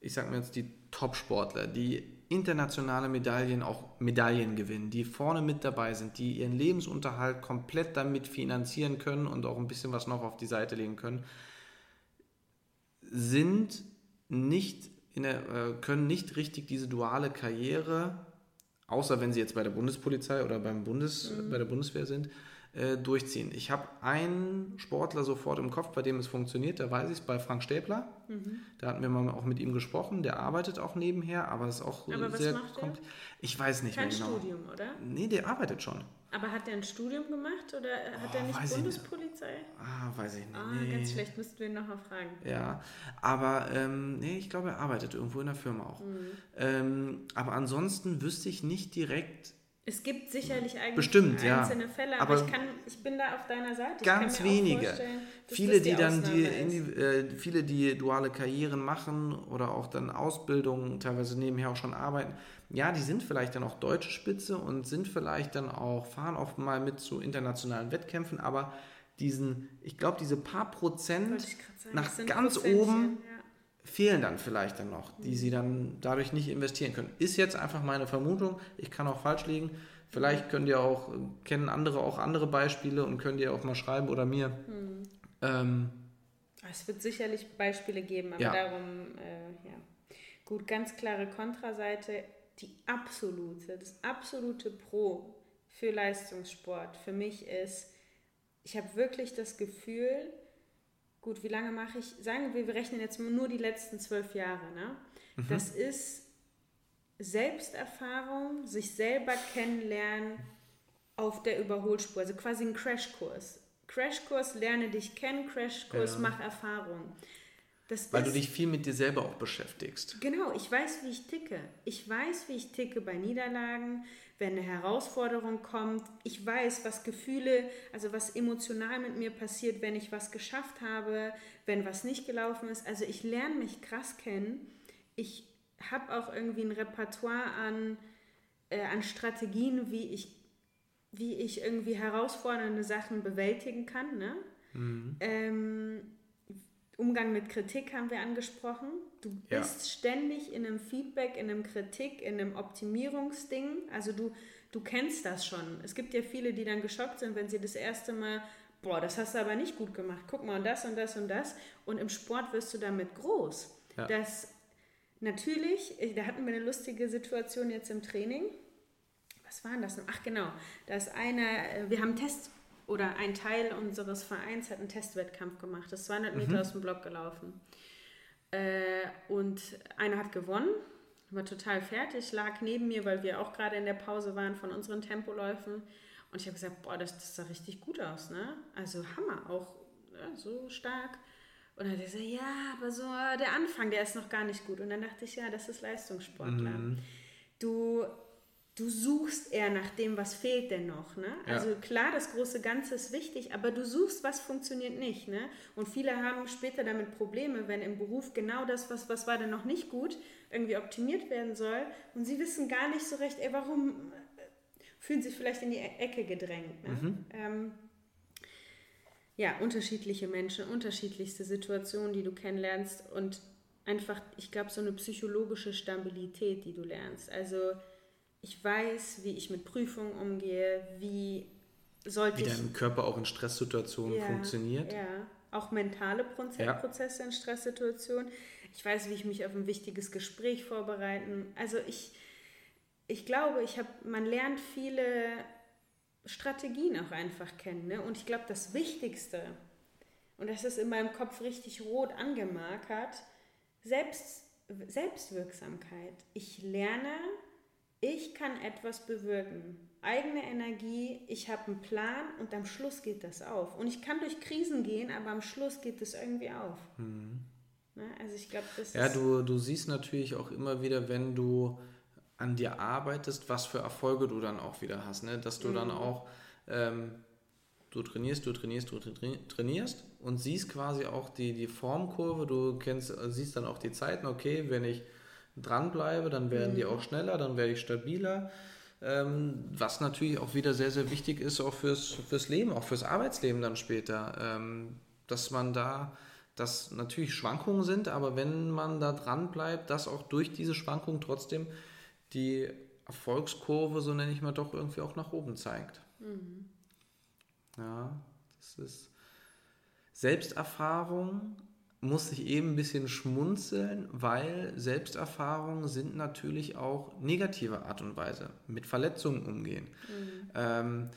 ich sag mal jetzt die Top-Sportler, die internationale Medaillen, auch Medaillen gewinnen, die vorne mit dabei sind, die ihren Lebensunterhalt komplett damit finanzieren können und auch ein bisschen was noch auf die Seite legen können, sind nicht in der, äh, können nicht richtig diese duale Karriere, außer wenn sie jetzt bei der Bundespolizei oder beim Bundes, bei der Bundeswehr sind, äh, durchziehen. Ich habe einen Sportler sofort im Kopf, bei dem es funktioniert, da weiß ich es, bei Frank Stäbler. Da hatten wir mal auch mit ihm gesprochen, der arbeitet auch nebenher, aber ist auch Aber was sehr macht der? komp- Ich weiß nicht Kein mehr genau. Studium, oder? Nee, der arbeitet schon. Aber hat er ein Studium gemacht oder hat er Oh, nicht weiß ich nicht. Bundespolizei? Ah, weiß ich nicht. Ah, nee. ganz schlecht, müssten wir ihn nochmal fragen. Ja, aber ähm, nee, ich glaube, er arbeitet irgendwo in der Firma auch. Mhm. Ähm, aber ansonsten wüsste ich nicht direkt Es gibt sicherlich eigentlich Bestimmt, ja. einzelne Fälle, aber, Aber ich, kann, ich bin da auf deiner Seite. Ganz wenige. Viele, das die dann die, die äh, viele, die duale Karrieren machen oder auch dann Ausbildungen, teilweise nebenher auch schon arbeiten, ja, die sind vielleicht dann auch deutsche Spitze und sind vielleicht dann auch, fahren oft mal mit zu internationalen Wettkämpfen, aber diesen, ich glaube, diese paar Prozent nach ganz Prozentchen, oben Ja. Fehlen dann vielleicht dann noch, die sie dann dadurch nicht investieren können. Ist jetzt einfach meine Vermutung, ich kann auch falsch liegen. Vielleicht könnt ihr auch, äh, kennen andere auch andere Beispiele und könnt ihr auch mal schreiben oder mir. Hm. Ähm, Es wird sicherlich Beispiele geben, aber Ja. darum, äh, ja. Gut, ganz klare Kontraseite. Die absolute, das absolute Pro für Leistungssport für mich ist, ich habe wirklich das Gefühl, gut, wie lange mache ich, sagen wir, wir rechnen jetzt nur die letzten zwölf Jahre, ne? Mhm. Das ist Selbsterfahrung, sich selber kennenlernen auf der Überholspur, also quasi ein Crashkurs. Crashkurs, lerne dich kennen, Crashkurs, ja. mach Erfahrung. Das Weil ist, du dich viel mit dir selber auch beschäftigst. Genau, ich weiß, wie ich ticke. Ich weiß, wie ich ticke bei Niederlagen, wenn eine Herausforderung kommt. Ich weiß, was Gefühle, also was emotional mit mir passiert, wenn ich was geschafft habe, wenn was nicht gelaufen ist. Also ich lerne mich krass kennen. Ich habe auch irgendwie ein Repertoire an, äh, an Strategien, wie ich, wie ich irgendwie herausfordernde Sachen bewältigen kann. Ne? Mhm. Ähm, Umgang mit Kritik haben wir angesprochen. Du bist ja. ständig in einem Feedback, in einem Kritik, in einem Optimierungsding. Also du, du kennst das schon. Es gibt ja viele, die dann geschockt sind, wenn sie das erste Mal, boah, das hast du aber nicht gut gemacht. Guck mal, und das und das und das. Und im Sport wirst du damit groß. Ja. Das natürlich, da hatten wir eine lustige Situation jetzt im Training. Was war denn das? Ach genau, da ist einer, äh, wir haben Tests oder ein Teil unseres Vereins hat einen Testwettkampf gemacht, ist 200 Meter mhm. aus dem Block gelaufen. Äh, und einer hat gewonnen, war total fertig, lag neben mir, weil wir auch gerade in der Pause waren von unseren Tempoläufen. Und ich habe gesagt, boah, das, das sah richtig gut aus, ne? Also Hammer, auch ja, so stark. Und dann hat er gesagt, ja, aber so der Anfang, der ist noch gar nicht gut. Und dann dachte ich, ja, das ist Leistungssportler. Mhm. Du du suchst eher nach dem, was fehlt denn noch. Ne? Ja. Also klar, das große Ganze ist wichtig, aber du suchst, was funktioniert nicht. Ne? Und viele haben später damit Probleme, wenn im Beruf genau das, was, was war denn noch nicht gut, irgendwie optimiert werden soll. Und sie wissen gar nicht so recht, ey, warum äh, fühlen sich vielleicht in die Ecke gedrängt. Ne? Mhm. Ähm, ja, unterschiedliche Menschen, unterschiedlichste Situationen, die du kennenlernst und einfach, ich glaube, so eine psychologische Stabilität, die du lernst. Also ich weiß, wie ich mit Prüfungen umgehe, wie sollte wie ich... Wie dein Körper auch in Stresssituationen ja, funktioniert. Ja, auch mentale Prozesse, ja. Prozesse in Stresssituationen. Ich weiß, wie ich mich auf ein wichtiges Gespräch vorbereiten. Also ich, ich glaube, ich habe, man lernt viele Strategien auch einfach kennen. Ne? Und ich glaube, das Wichtigste, und das ist in meinem Kopf richtig rot angemarkert, Selbst, Selbstwirksamkeit. Ich lerne ich kann etwas bewirken. Eigene Energie, ich habe einen Plan und am Schluss geht das auf. Und ich kann durch Krisen gehen, aber am Schluss geht es irgendwie auf. Mhm. Ne? Also ich glaube, das Ja, du, du siehst natürlich auch immer wieder, wenn du an dir arbeitest, was für Erfolge du dann auch wieder hast. Ne? Dass du mhm. dann auch, ähm, du trainierst, du trainierst, du trainierst und siehst quasi auch die, die Formkurve, du kennst, siehst dann auch die Zeiten, okay, wenn ich dranbleibe, dann werden mhm. die auch schneller, dann werde ich stabiler. Ähm, was natürlich auch wieder sehr, sehr wichtig ist, auch fürs, fürs Leben, auch fürs Arbeitsleben dann später. Ähm, dass man da, dass natürlich Schwankungen sind, aber wenn man da dran bleibt, dass auch durch diese Schwankungen trotzdem die Erfolgskurve, so nenne ich mal, doch irgendwie auch nach oben zeigt. Mhm. Ja, das ist Selbsterfahrung muss ich eben ein bisschen schmunzeln, weil Selbsterfahrungen sind natürlich auch negative Art und Weise mit Verletzungen umgehen. Mhm. Ähm,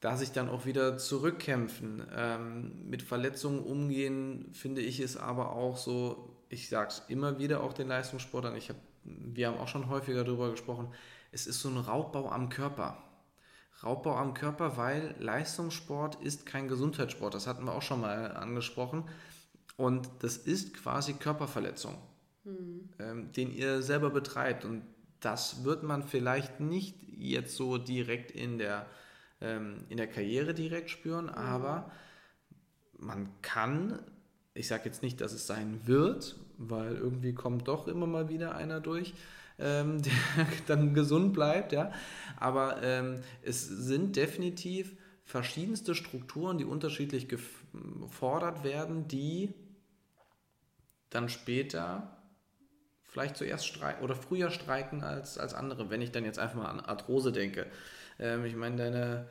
da sich dann auch wieder zurückkämpfen. Ähm, mit Verletzungen umgehen, finde ich es aber auch so, ich sage es immer wieder auch den Leistungssportlern, ich hab, wir haben auch schon häufiger darüber gesprochen, es ist so ein Raubbau am Körper. Raubbau am Körper, weil Leistungssport ist kein Gesundheitssport. Das hatten wir auch schon mal angesprochen. Und das ist quasi Körperverletzung, mhm. ähm, den ihr selber betreibt. Und das wird man vielleicht nicht jetzt so direkt in der, ähm, in der Karriere direkt spüren, mhm. aber man kann, ich sage jetzt nicht, dass es sein wird, weil irgendwie kommt doch immer mal wieder einer durch, ähm, <laughs> der dann gesund bleibt, ja. Aber ähm, es sind definitiv verschiedenste Strukturen, die unterschiedlich gefordert werden, die dann später vielleicht zuerst streiken oder früher streiken als, als andere, wenn ich dann jetzt einfach mal an Arthrose denke. Ähm, ich meine, deine,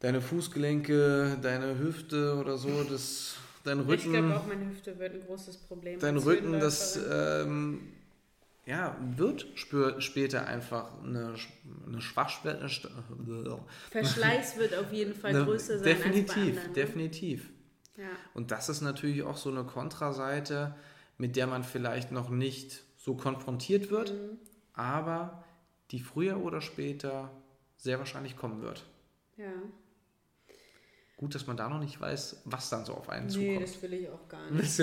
deine Fußgelenke, deine Hüfte oder so, das, dein Rücken. Ich glaube auch, meine Hüfte wird ein großes Problem. Dein Rücken, das, ähm, ja, wird spür, später einfach eine, eine Schwachstelle. Verschleiß wird auf jeden Fall eine, <laughs> größer sein definitiv, als bei anderen. Definitiv. Ja. Und das ist natürlich auch so eine Kontraseite, mit der man vielleicht noch nicht so konfrontiert wird, Mhm. aber die früher oder später sehr wahrscheinlich kommen wird. ja. Gut, dass man da noch nicht weiß, was dann so auf einen Nee, zukommt. das will ich auch gar <laughs> nicht.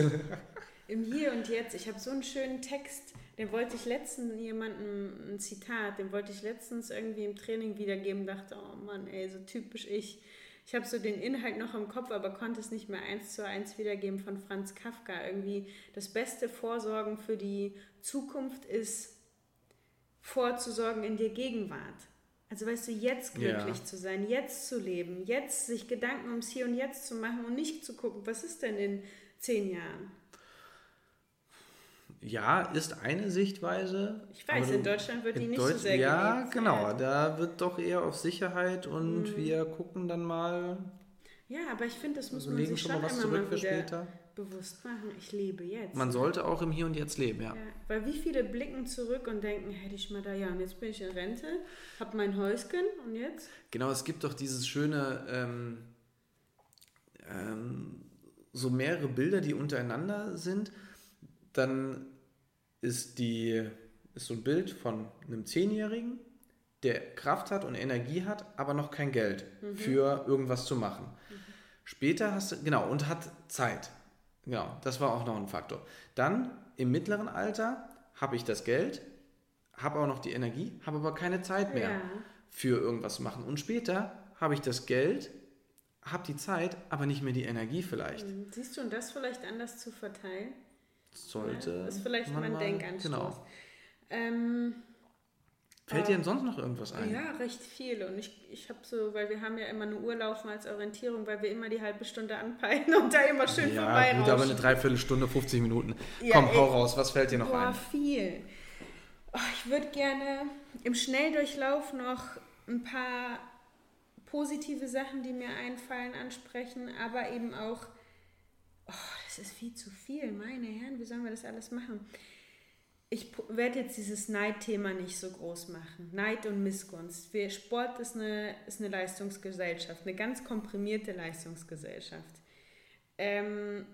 Im Hier und Jetzt. Ich habe so einen schönen Text, den wollte ich letztens jemandem, ein Zitat, den wollte ich letztens irgendwie im Training wiedergeben, dachte, oh Mann, ey, so typisch ich. Ich habe so den Inhalt noch im Kopf, aber konnte es nicht mehr eins zu eins wiedergeben von Franz Kafka. Irgendwie das beste Vorsorgen für die Zukunft ist vorzusorgen in der Gegenwart. Also weißt du, jetzt glücklich Ja. zu sein, jetzt zu leben, jetzt sich Gedanken ums Hier und Jetzt zu machen und nicht zu gucken, was ist denn in zehn Jahren? Ja, ist eine Sichtweise. Ich weiß, in Deutschland wird die in nicht so Deutsch- sehr Ja, gelebt. genau. Da wird doch eher auf Sicherheit und wir gucken dann mal, Ja, aber ich finde, das muss also man sich schon schon mal zurück mal für wieder später. bewusst machen. Ich lebe jetzt. Man sollte auch im Hier und Jetzt leben, ja. ja, weil wie viele blicken zurück und denken, hätte ich mal da, ja, und jetzt bin ich in Rente, hab mein Häuschen und jetzt? Genau, es gibt doch dieses schöne, ähm, ähm, so mehrere Bilder, die untereinander sind. Dann ist, die, ist so ein Bild von einem Zehnjährigen, der Kraft hat und Energie hat, aber noch kein Geld für irgendwas zu machen. Später hast du, genau, und hat Zeit. Genau, das war auch noch ein Faktor. Dann im mittleren Alter habe ich das Geld, habe auch noch die Energie, habe aber keine Zeit mehr Ja. für irgendwas zu machen. Und später habe ich das Geld, habe die Zeit, aber nicht mehr die Energie vielleicht. Hm, Siehst du, und das vielleicht anders zu verteilen? Sollte. Ja, das ist vielleicht man mein mal- Denkanstoß. Genau. Ähm, Fällt dir denn sonst noch irgendwas ein? Ja, recht viel. Und ich, ich habe so, weil wir haben ja immer eine Uhr laufen als Orientierung, weil wir immer die halbe Stunde anpeilen <laughs> und da immer schön Ja, vorbei gut, aber eine Dreiviertelstunde, 50 Minuten. Ja, Komm, hau raus, was fällt dir noch Boah, ein? viel. Oh, ich würde gerne im Schnelldurchlauf noch ein paar positive Sachen, die mir einfallen, ansprechen, aber eben auch, oh, ist viel zu viel, meine Herren, wie sollen wir das alles machen? Ich werde jetzt dieses Neidthema nicht so groß machen. Neid und Missgunst. Wir, Sport ist eine, ist eine Leistungsgesellschaft, eine ganz komprimierte Leistungsgesellschaft. Ähm,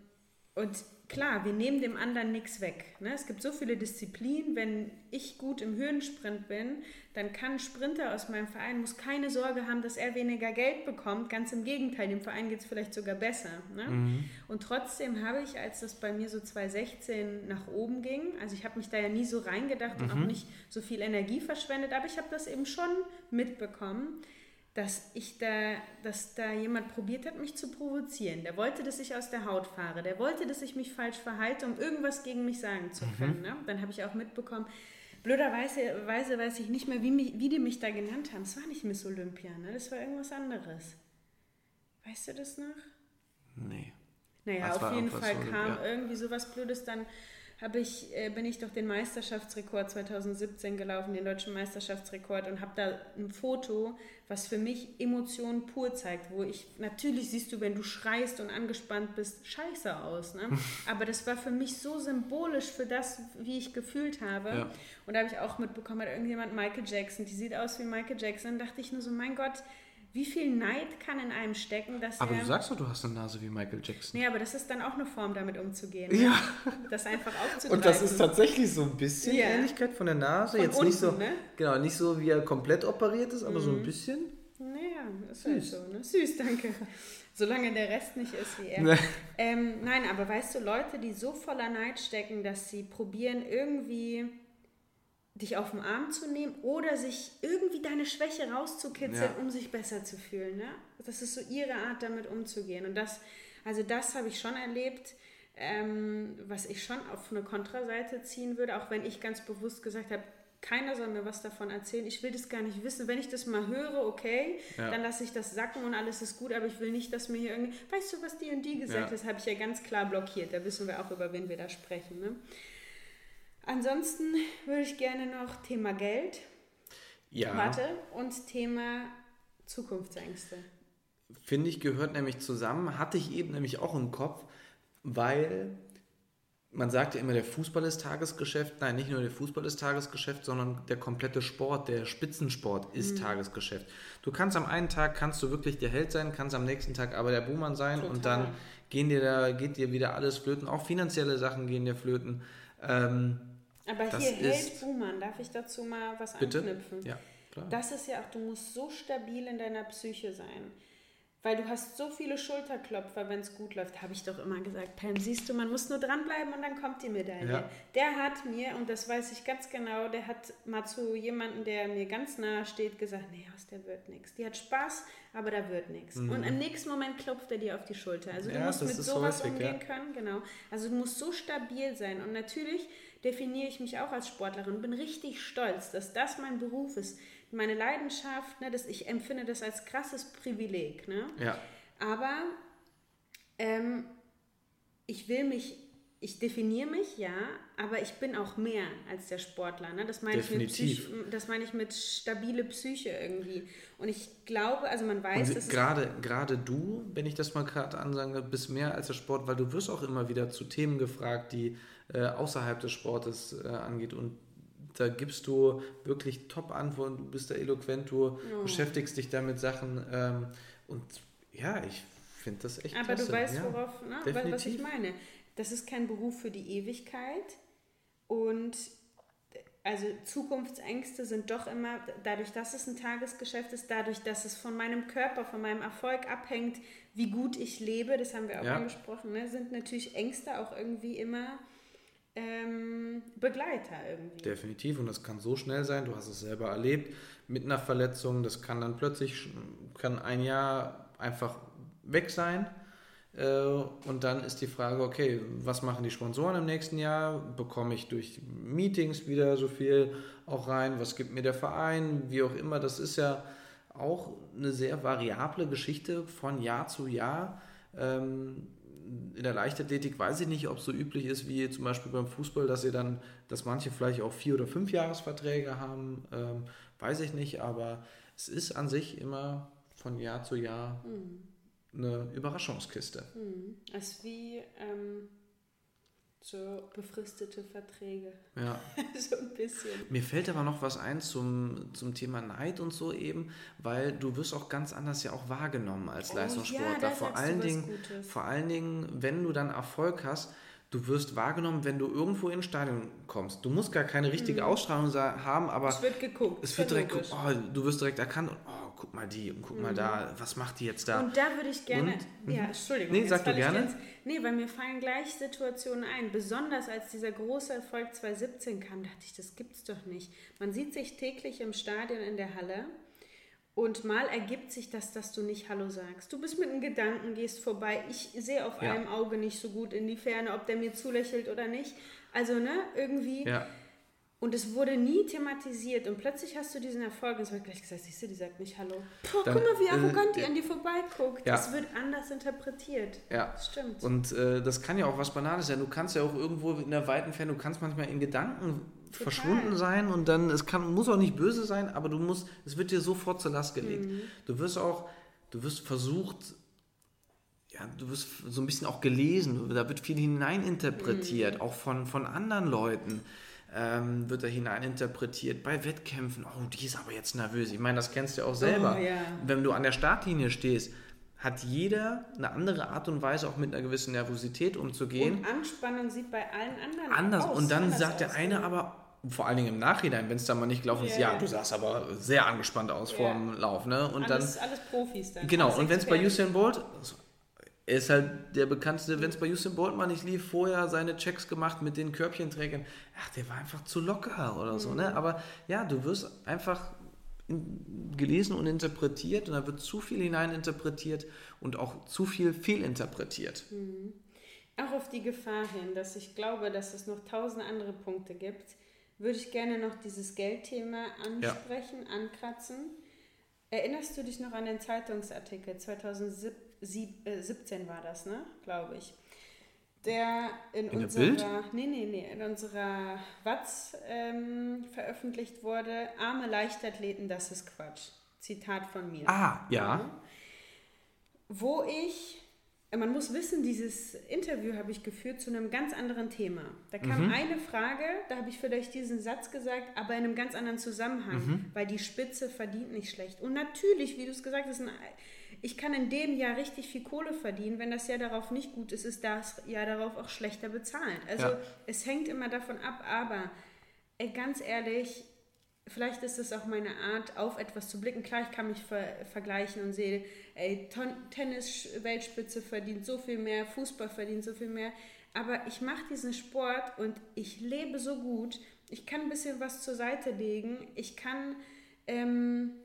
und klar, wir nehmen dem anderen nichts weg. Ne? Es gibt so viele Disziplinen. Wenn ich gut im Höhensprint bin, dann kann ein Sprinter aus meinem Verein, muss keine Sorge haben, dass er weniger Geld bekommt. Ganz im Gegenteil, dem Verein geht es vielleicht sogar besser. Ne? Und trotzdem habe ich, als das bei mir so 2016 nach oben ging, also ich habe mich da ja nie so reingedacht und auch nicht so viel Energie verschwendet, aber ich habe das eben schon mitbekommen, dass ich da, dass da jemand probiert hat, mich zu provozieren. Der wollte, dass ich aus der Haut fahre. Der wollte, dass ich mich falsch verhalte, um irgendwas gegen mich sagen zu können. Ne? Dann habe ich auch mitbekommen, blöderweise Weise weiß ich nicht mehr, wie, mich, wie die mich da genannt haben. Es war nicht Miss Olympia, ne? das war irgendwas anderes. Weißt du das noch? Nee. Naja, Was auf jeden Fall kam ja. irgendwie sowas Blödes. Dann habe ich, äh, bin ich doch den Meisterschaftsrekord 2017 gelaufen, den deutschen Meisterschaftsrekord und habe da ein Foto, was für mich Emotionen pur zeigt, wo ich, natürlich siehst du, wenn du schreist und angespannt bist, scheiße aus. Ne? <laughs> Aber das war für mich so symbolisch für das, wie ich gefühlt habe. Ja. Und da habe ich auch mitbekommen, hat irgendjemand Michael Jackson, die sieht aus wie Michael Jackson. Da dachte ich nur so, mein Gott, wie viel Neid kann in einem stecken, dass Aber er... du sagst doch, du hast eine Nase wie Michael Jackson. Nee, aber das ist dann auch eine Form, damit umzugehen. ne? Ja, Das einfach aufzugreifen. und das ist tatsächlich so ein bisschen Ja. Ähnlichkeit von der Nase. Von Jetzt nicht so, unten, ne? genau, nicht so wie er komplett operiert ist, aber so ein bisschen. Naja, ist halt so, ne? Süß, danke. <laughs> Solange der Rest nicht ist wie er. Ne. Ähm, nein, aber weißt du, Leute, die so voller Neid stecken, dass sie probieren, irgendwie dich auf den Arm zu nehmen oder sich irgendwie deine Schwäche rauszukitzeln, Ja. um sich besser zu fühlen. Ne? Das ist so ihre Art, damit umzugehen. Und das, also das habe ich schon erlebt, ähm, was ich schon auf eine Kontraseite ziehen würde, auch wenn ich ganz bewusst gesagt habe, keiner soll mir was davon erzählen. Ich will das gar nicht wissen. Wenn ich das mal höre, okay, Ja. dann lasse ich das sacken und alles ist gut, aber ich will nicht, dass mir hier irgendwie, weißt du, was die und die gesagt Ja. hat, das habe ich ja ganz klar blockiert. Da wissen wir auch, über wen wir da sprechen. Ne? Ansonsten würde ich gerne noch Thema Geld, Ja, warte, und Thema Zukunftsängste. finde ich, gehört nämlich zusammen. Hatte ich eben nämlich auch im Kopf, weil man sagt ja immer, der Fußball ist Tagesgeschäft. Nein, nicht nur der Fußball ist Tagesgeschäft, sondern der komplette Sport, der Spitzensport ist mhm. Tagesgeschäft. Du kannst am einen Tag kannst du wirklich der Held sein, kannst am nächsten Tag aber der Buhmann sein Total. und dann gehen dir da, geht dir wieder alles flöten. Auch finanzielle Sachen gehen dir flöten. Ähm, aber hier Held Buhmann, darf ich dazu mal was bitte? anknüpfen? Ja, klar. Das ist ja auch, du musst so stabil in deiner Psyche sein. Weil du hast so viele Schulterklopfer, wenn es gut läuft, habe ich doch immer gesagt. Pam, siehst du, man muss nur dranbleiben und dann kommt die Medaille. Ja. Der hat mir, und das weiß ich ganz genau, der hat mal zu jemandem, der mir ganz nahe steht, gesagt, nee, aus der wird nichts. Die hat Spaß, aber da wird nichts. Mhm. Und im nächsten Moment klopft er dir auf die Schulter. Also du ja, musst mit sowas häufig, umgehen ja. können, genau. Also du musst so stabil sein. Und natürlich definiere ich mich auch als Sportlerin, bin richtig stolz, dass das mein Beruf ist meine Leidenschaft, ne, das, ich empfinde das als krasses Privileg. Ne? Ja. Aber ähm, ich will mich, ich definiere mich, ja, aber ich bin auch mehr als der Sportler. Ne? Das, meine Definitiv. Ich mit das meine ich mit stabile Psyche irgendwie. Und ich glaube, also man weiß, dass gerade, gerade du, wenn ich das mal gerade ansage, bist mehr als der Sport, weil du wirst auch immer wieder zu Themen gefragt, die äh, außerhalb des Sportes äh, angeht und da gibst du wirklich Top-Antworten, du bist da eloquent, du ja. beschäftigst dich da mit Sachen ähm, und ja, ich finde das echt Aber klasse. du weißt, worauf, ne, was ich meine. Das ist kein Beruf für die Ewigkeit und also Zukunftsängste sind doch immer, dadurch, dass es ein Tagesgeschäft ist, dadurch, dass es von meinem Körper, von meinem Erfolg abhängt, wie gut ich lebe, das haben wir auch ja. angesprochen, ne, sind natürlich Ängste auch irgendwie immer ähm, Begleiter irgendwie. Definitiv und das kann so schnell sein, du hast es selber erlebt, mit einer Verletzung, das kann dann plötzlich, kann ein Jahr einfach weg sein äh, und dann ist die Frage, okay, was machen die Sponsoren im nächsten Jahr? Bekomme ich durch Meetings wieder so viel auch rein? Was gibt mir der Verein? Wie auch immer, das ist ja auch eine sehr variable Geschichte von Jahr zu Jahr. Ähm, in der Leichtathletik weiß ich nicht, ob es so üblich ist wie zum Beispiel beim Fußball, dass ihr dann, dass manche vielleicht auch vier oder fünf Jahresverträge haben, ähm, weiß ich nicht, aber es ist an sich immer von Jahr zu Jahr mhm. eine Überraschungskiste. Mhm. Es ist wie ähm, so befristete Verträge. Ja. <laughs> so ein bisschen. Mir fällt aber noch was ein zum, zum Thema Neid und so eben, weil du wirst auch ganz anders ja auch wahrgenommen als oh, Leistungssportler. Ja, vor allen Dingen, vor allen Dingen, wenn du dann Erfolg hast, du wirst wahrgenommen, wenn du irgendwo ins Stadion kommst. Du musst gar keine richtige mhm. Ausstrahlung haben, aber es wird geguckt. Es wird direkt geguckt, oh, du wirst direkt erkannt. Oh, guck mal die und guck mhm. mal da, was macht die jetzt da? Und da würde ich gerne, und, ja, mhm. Entschuldigung. Nee, sag du gerne. Jetzt, nee, weil mir fallen gleich Situationen ein. Besonders als dieser große Erfolg 2017 kam, dachte ich, das gibt's doch nicht. Man sieht sich täglich im Stadion in der Halle und mal ergibt sich das, dass du nicht Hallo sagst. Du bist mit einem Gedanken, gehst vorbei. Ich sehe auf ja. einem Auge nicht so gut in die Ferne, ob der mir zulächelt oder nicht. Also, ne, irgendwie. Ja. Und es wurde nie thematisiert. Und plötzlich hast du diesen Erfolg. Und es wird gleich gesagt, siehst du, die sagt nicht Hallo. Boah, Dann, guck mal, wie arrogant äh, die an dir vorbeiguckt. Ja. Das wird anders interpretiert. Ja. Das stimmt. Und äh, das kann ja auch was Banales sein. Du kannst ja auch irgendwo in der weiten Ferne, du kannst manchmal in Gedanken Total. verschwunden sein und dann, es kann, muss auch nicht böse sein, aber du musst, es wird dir sofort zur Last gelegt. Mhm. Du wirst auch, du wirst versucht, ja, du wirst so ein bisschen auch gelesen, da wird viel hineininterpretiert, mhm. auch von, von anderen Leuten. Ähm, wird da hineininterpretiert bei Wettkämpfen. Oh, die ist aber jetzt nervös. Ich meine, das kennst du auch selber. Oh, yeah. Wenn du an der Startlinie stehst, hat jeder eine andere Art und Weise, auch mit einer gewissen Nervosität umzugehen. Und Anspannung sieht bei allen anderen anders. Aus, und dann sagt der eine aber, vor allen Dingen im Nachhinein, wenn es dann mal nicht gelaufen ist, yeah. ja, du sahst aber sehr angespannt aus yeah. vor dem Lauf. Ne? Und alles, dann, alles Profis dann. Genau, und wenn es bei Usain Bolt, er ist halt der bekannteste, wenn es bei Usain Bolt mal nicht lief, vorher seine Checks gemacht mit den Körbchenträgern, ach, der war einfach zu locker oder so. Ne? Mhm. Aber ja, du wirst einfach gelesen und interpretiert und da wird zu viel hineininterpretiert und auch zu viel fehlinterpretiert. Mhm. Auch auf die Gefahr hin, dass ich glaube, dass es noch tausend andere Punkte gibt würde ich gerne noch dieses Geldthema ansprechen, ja. ankratzen. Erinnerst du dich noch an den Zeitungsartikel? 2017 war das, ne? Glaube ich. Der in, in unserer? Nee, nee, nee, in unserer Watz ähm, veröffentlicht wurde, arme Leichtathleten, das ist Quatsch. Zitat von mir. Ah, ja. Wo ich man muss wissen, dieses Interview habe ich geführt zu einem ganz anderen Thema. Da kam mhm. eine Frage, da habe ich vielleicht diesen Satz gesagt, aber in einem ganz anderen Zusammenhang, mhm. weil die Spitze verdient nicht schlecht. Und natürlich, wie du es gesagt hast, ich kann in dem Jahr richtig viel Kohle verdienen. Wenn das Jahr darauf nicht gut ist, ist das Jahr darauf auch schlechter bezahlt. Also ja. es hängt immer davon ab, aber ey, ganz ehrlich, vielleicht ist es auch meine Art, auf etwas zu blicken. Klar, ich kann mich ver vergleichen und sehe, ey, Tennis-Weltspitze verdient so viel mehr, Fußball verdient so viel mehr. Aber ich mache diesen Sport und ich lebe so gut. Ich kann ein bisschen was zur Seite legen. Ich kann ähm,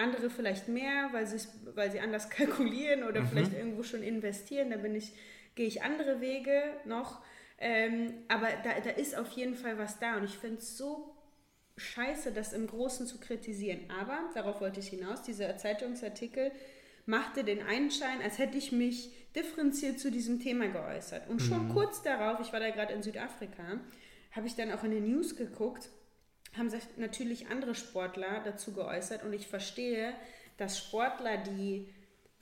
andere vielleicht mehr, weil, weil sie anders <laughs> kalkulieren oder mhm. vielleicht irgendwo schon investieren. Da bin ich, gehe ich andere Wege noch. Ähm, aber da, da ist auf jeden Fall was da und ich finde es so scheiße, das im Großen zu kritisieren. Aber, darauf wollte ich hinaus, dieser Zeitungsartikel machte den Einschein, als hätte ich mich differenziert zu diesem Thema geäußert. Und schon mhm. kurz darauf, ich war da gerade in Südafrika, habe ich dann auch in den News geguckt, haben sich natürlich andere Sportler dazu geäußert und ich verstehe, dass Sportler, die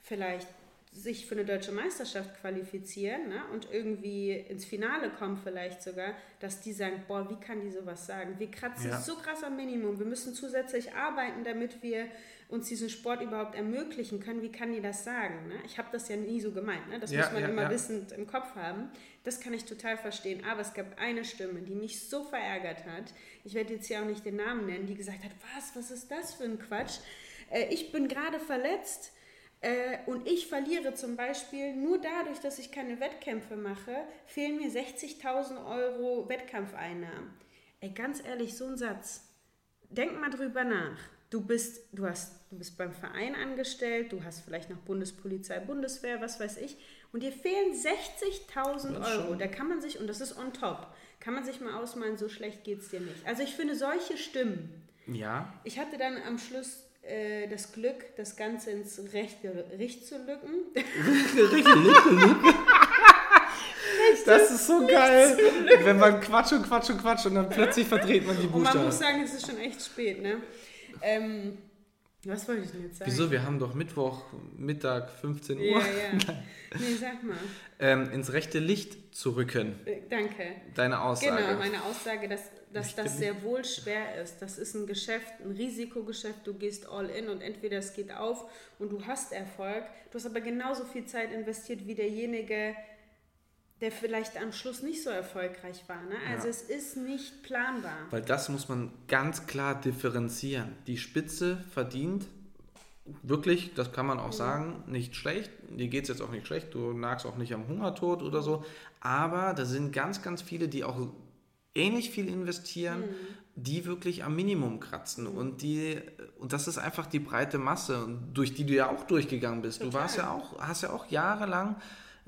vielleicht sich für eine deutsche Meisterschaft qualifizieren ne, und irgendwie ins Finale kommen vielleicht sogar, dass die sagen, boah, wie kann die sowas sagen? Wir kratzen ja. so krass am Minimum, wir müssen zusätzlich arbeiten, damit wir uns diesen Sport überhaupt ermöglichen können. Wie kann die das sagen? Ne? Ich habe das ja nie so gemeint, ne? das ja, muss man ja, immer wissend im Kopf haben. Das kann ich total verstehen, aber es gab eine Stimme, die mich so verärgert hat, ich werde jetzt hier auch nicht den Namen nennen, die gesagt hat, was, was ist das für ein Quatsch? Äh, ich bin gerade verletzt, äh, und ich verliere zum Beispiel nur dadurch, dass ich keine Wettkämpfe mache, fehlen mir 60.000 Euro Wettkampfeinnahmen. Ey, ganz ehrlich, so ein Satz. Denk mal drüber nach. Du bist, du, hast, du bist beim Verein angestellt, du hast vielleicht noch Bundespolizei, Bundeswehr, was weiß ich, und dir fehlen 60.000 Euro. Da kann man sich, und das ist on top, kann man sich mal ausmalen, so schlecht geht es dir nicht. Also ich finde solche Stimmen. Ja. Ich hatte dann am Schluss äh, das Glück, das Ganze ins rechte Licht zu lücken. <laughs> Rechte lücken? Das ist so geil, wenn man Quatsch und Quatsch und Quatsch und dann plötzlich verdreht man die Buchstaben. Und man muss sagen, es ist schon echt spät, ne? Ähm, was wollte ich denn jetzt sagen? Wieso? Wir haben doch Mittwoch, Mittag, 15 Uhr. Ja, ja. <laughs> Nee, sag mal. ähm, ins rechte Licht zu rücken. Äh, danke. Deine Aussage. Genau, meine Aussage, dass dass das sehr wohl schwer ist. Das ist ein Geschäft, ein Risikogeschäft. Du gehst all in und entweder es geht auf und du hast Erfolg. Du hast aber genauso viel Zeit investiert wie derjenige, der vielleicht am Schluss nicht so erfolgreich war. Ne? Also ja. es ist nicht planbar. Weil das muss man ganz klar differenzieren. Die Spitze verdient wirklich, das kann man auch mhm. sagen, nicht schlecht. Dir geht es jetzt auch nicht schlecht, du nagst auch nicht am Hungertod oder so. Aber da sind ganz, ganz viele, die auch ähnlich viel investieren, mhm. die wirklich am Minimum kratzen. Mhm. Und, die, und das ist einfach die breite Masse, durch die du ja auch durchgegangen bist. Total. Du warst ja auch, hast ja auch jahrelang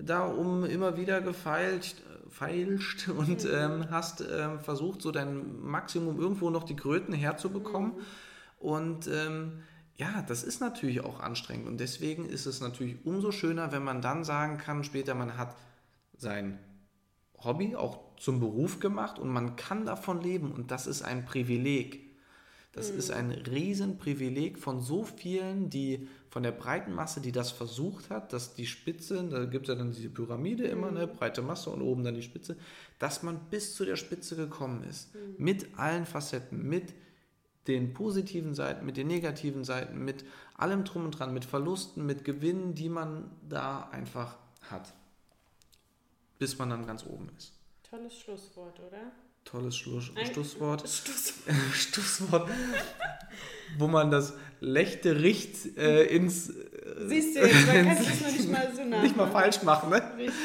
da um immer wieder gefeilt, feilscht <laughs> und mhm. ähm, hast ähm, versucht, so dein Maximum irgendwo noch die Kröten herzubekommen. Mhm. Und ähm, ja, das ist natürlich auch anstrengend. Und deswegen ist es natürlich umso schöner, wenn man dann sagen kann, später, man hat sein Hobby auch zum Beruf gemacht und man kann davon leben und das ist ein Privileg. Das mhm. ist ein Riesenprivileg von so vielen, die von der breiten Masse, die das versucht hat, dass die Spitze, da gibt es ja dann diese Pyramide immer, eine breite Masse und oben dann die Spitze, dass man bis zu der Spitze gekommen ist. Mhm. Mit allen Facetten, mit den positiven Seiten, mit den negativen Seiten, mit allem drum und dran, mit Verlusten, mit Gewinnen, die man da einfach hat bis man dann ganz oben ist. Tolles Schlusswort, oder? Tolles Schluss, Schlusswort. <laughs> Schlusswort. wo man das Lechte Richt äh, ins. Äh, Siehst du, jetzt man kann es nicht mal so nach. <laughs> Nicht mal falsch machen, ne? Richtig.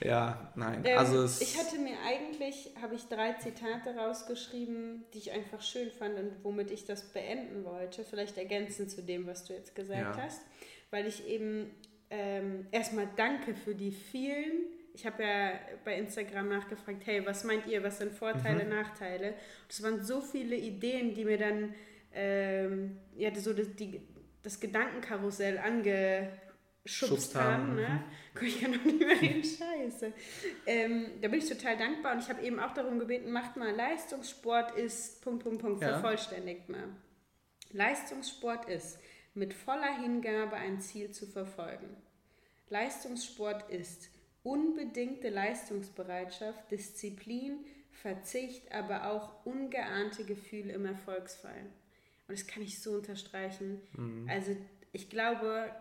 Ja, nein. Ähm, also ich hatte mir eigentlich, habe ich drei Zitate rausgeschrieben, die ich einfach schön fand und womit ich das beenden wollte. Vielleicht ergänzend zu dem, was du jetzt gesagt ja. hast. Weil ich eben ähm, erstmal danke für die vielen ich habe ja bei Instagram nachgefragt, hey, was meint ihr, was sind Vorteile, mhm. Nachteile? Das waren so viele Ideen, die mir dann ähm, ja, so das, die, das Gedankenkarussell angeschubst haben. Ne? Mhm. <laughs> Ich kann noch nicht mehr reden, scheiße. Ähm, da bin ich total dankbar und ich habe eben auch darum gebeten, macht mal Leistungssport ist, Punkt, Punkt, Punkt, ja. vervollständigt mal. Leistungssport ist, mit voller Hingabe ein Ziel zu verfolgen. Leistungssport ist unbedingte Leistungsbereitschaft, Disziplin, Verzicht, aber auch ungeahnte Gefühle im Erfolgsfall. Und das kann ich so unterstreichen. Mhm. Also ich glaube,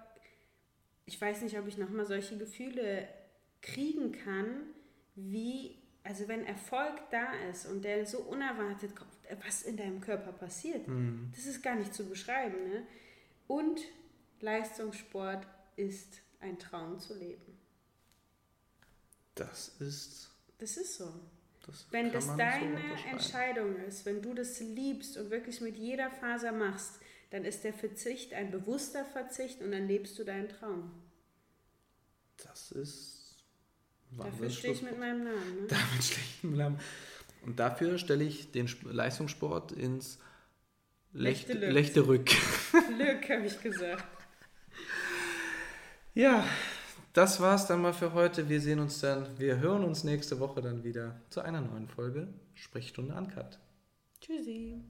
ich weiß nicht, ob ich nochmal solche Gefühle kriegen kann, wie, also wenn Erfolg da ist und der so unerwartet kommt, was in deinem Körper passiert, mhm. das ist gar nicht zu beschreiben. Ne? Und Leistungssport ist ein Traum zu leben. Das ist. Das ist so. Das wenn das deine so Entscheidung ist, wenn du das liebst und wirklich mit jeder Faser machst, dann ist der Verzicht ein bewusster Verzicht und dann lebst du deinen Traum. Das ist. Dafür stehe ich mit meinem Namen. Ne? <laughs> Damit stehe ich mit meinem Namen. Und dafür stelle ich den Leistungssport ins Lechte, Lechte Rück. <laughs> Lück, habe ich gesagt. Ja, das war's dann mal für heute. Wir sehen uns dann, wir hören uns nächste Woche dann wieder zu einer neuen Folge Sprechstunde Uncut. Tschüssi.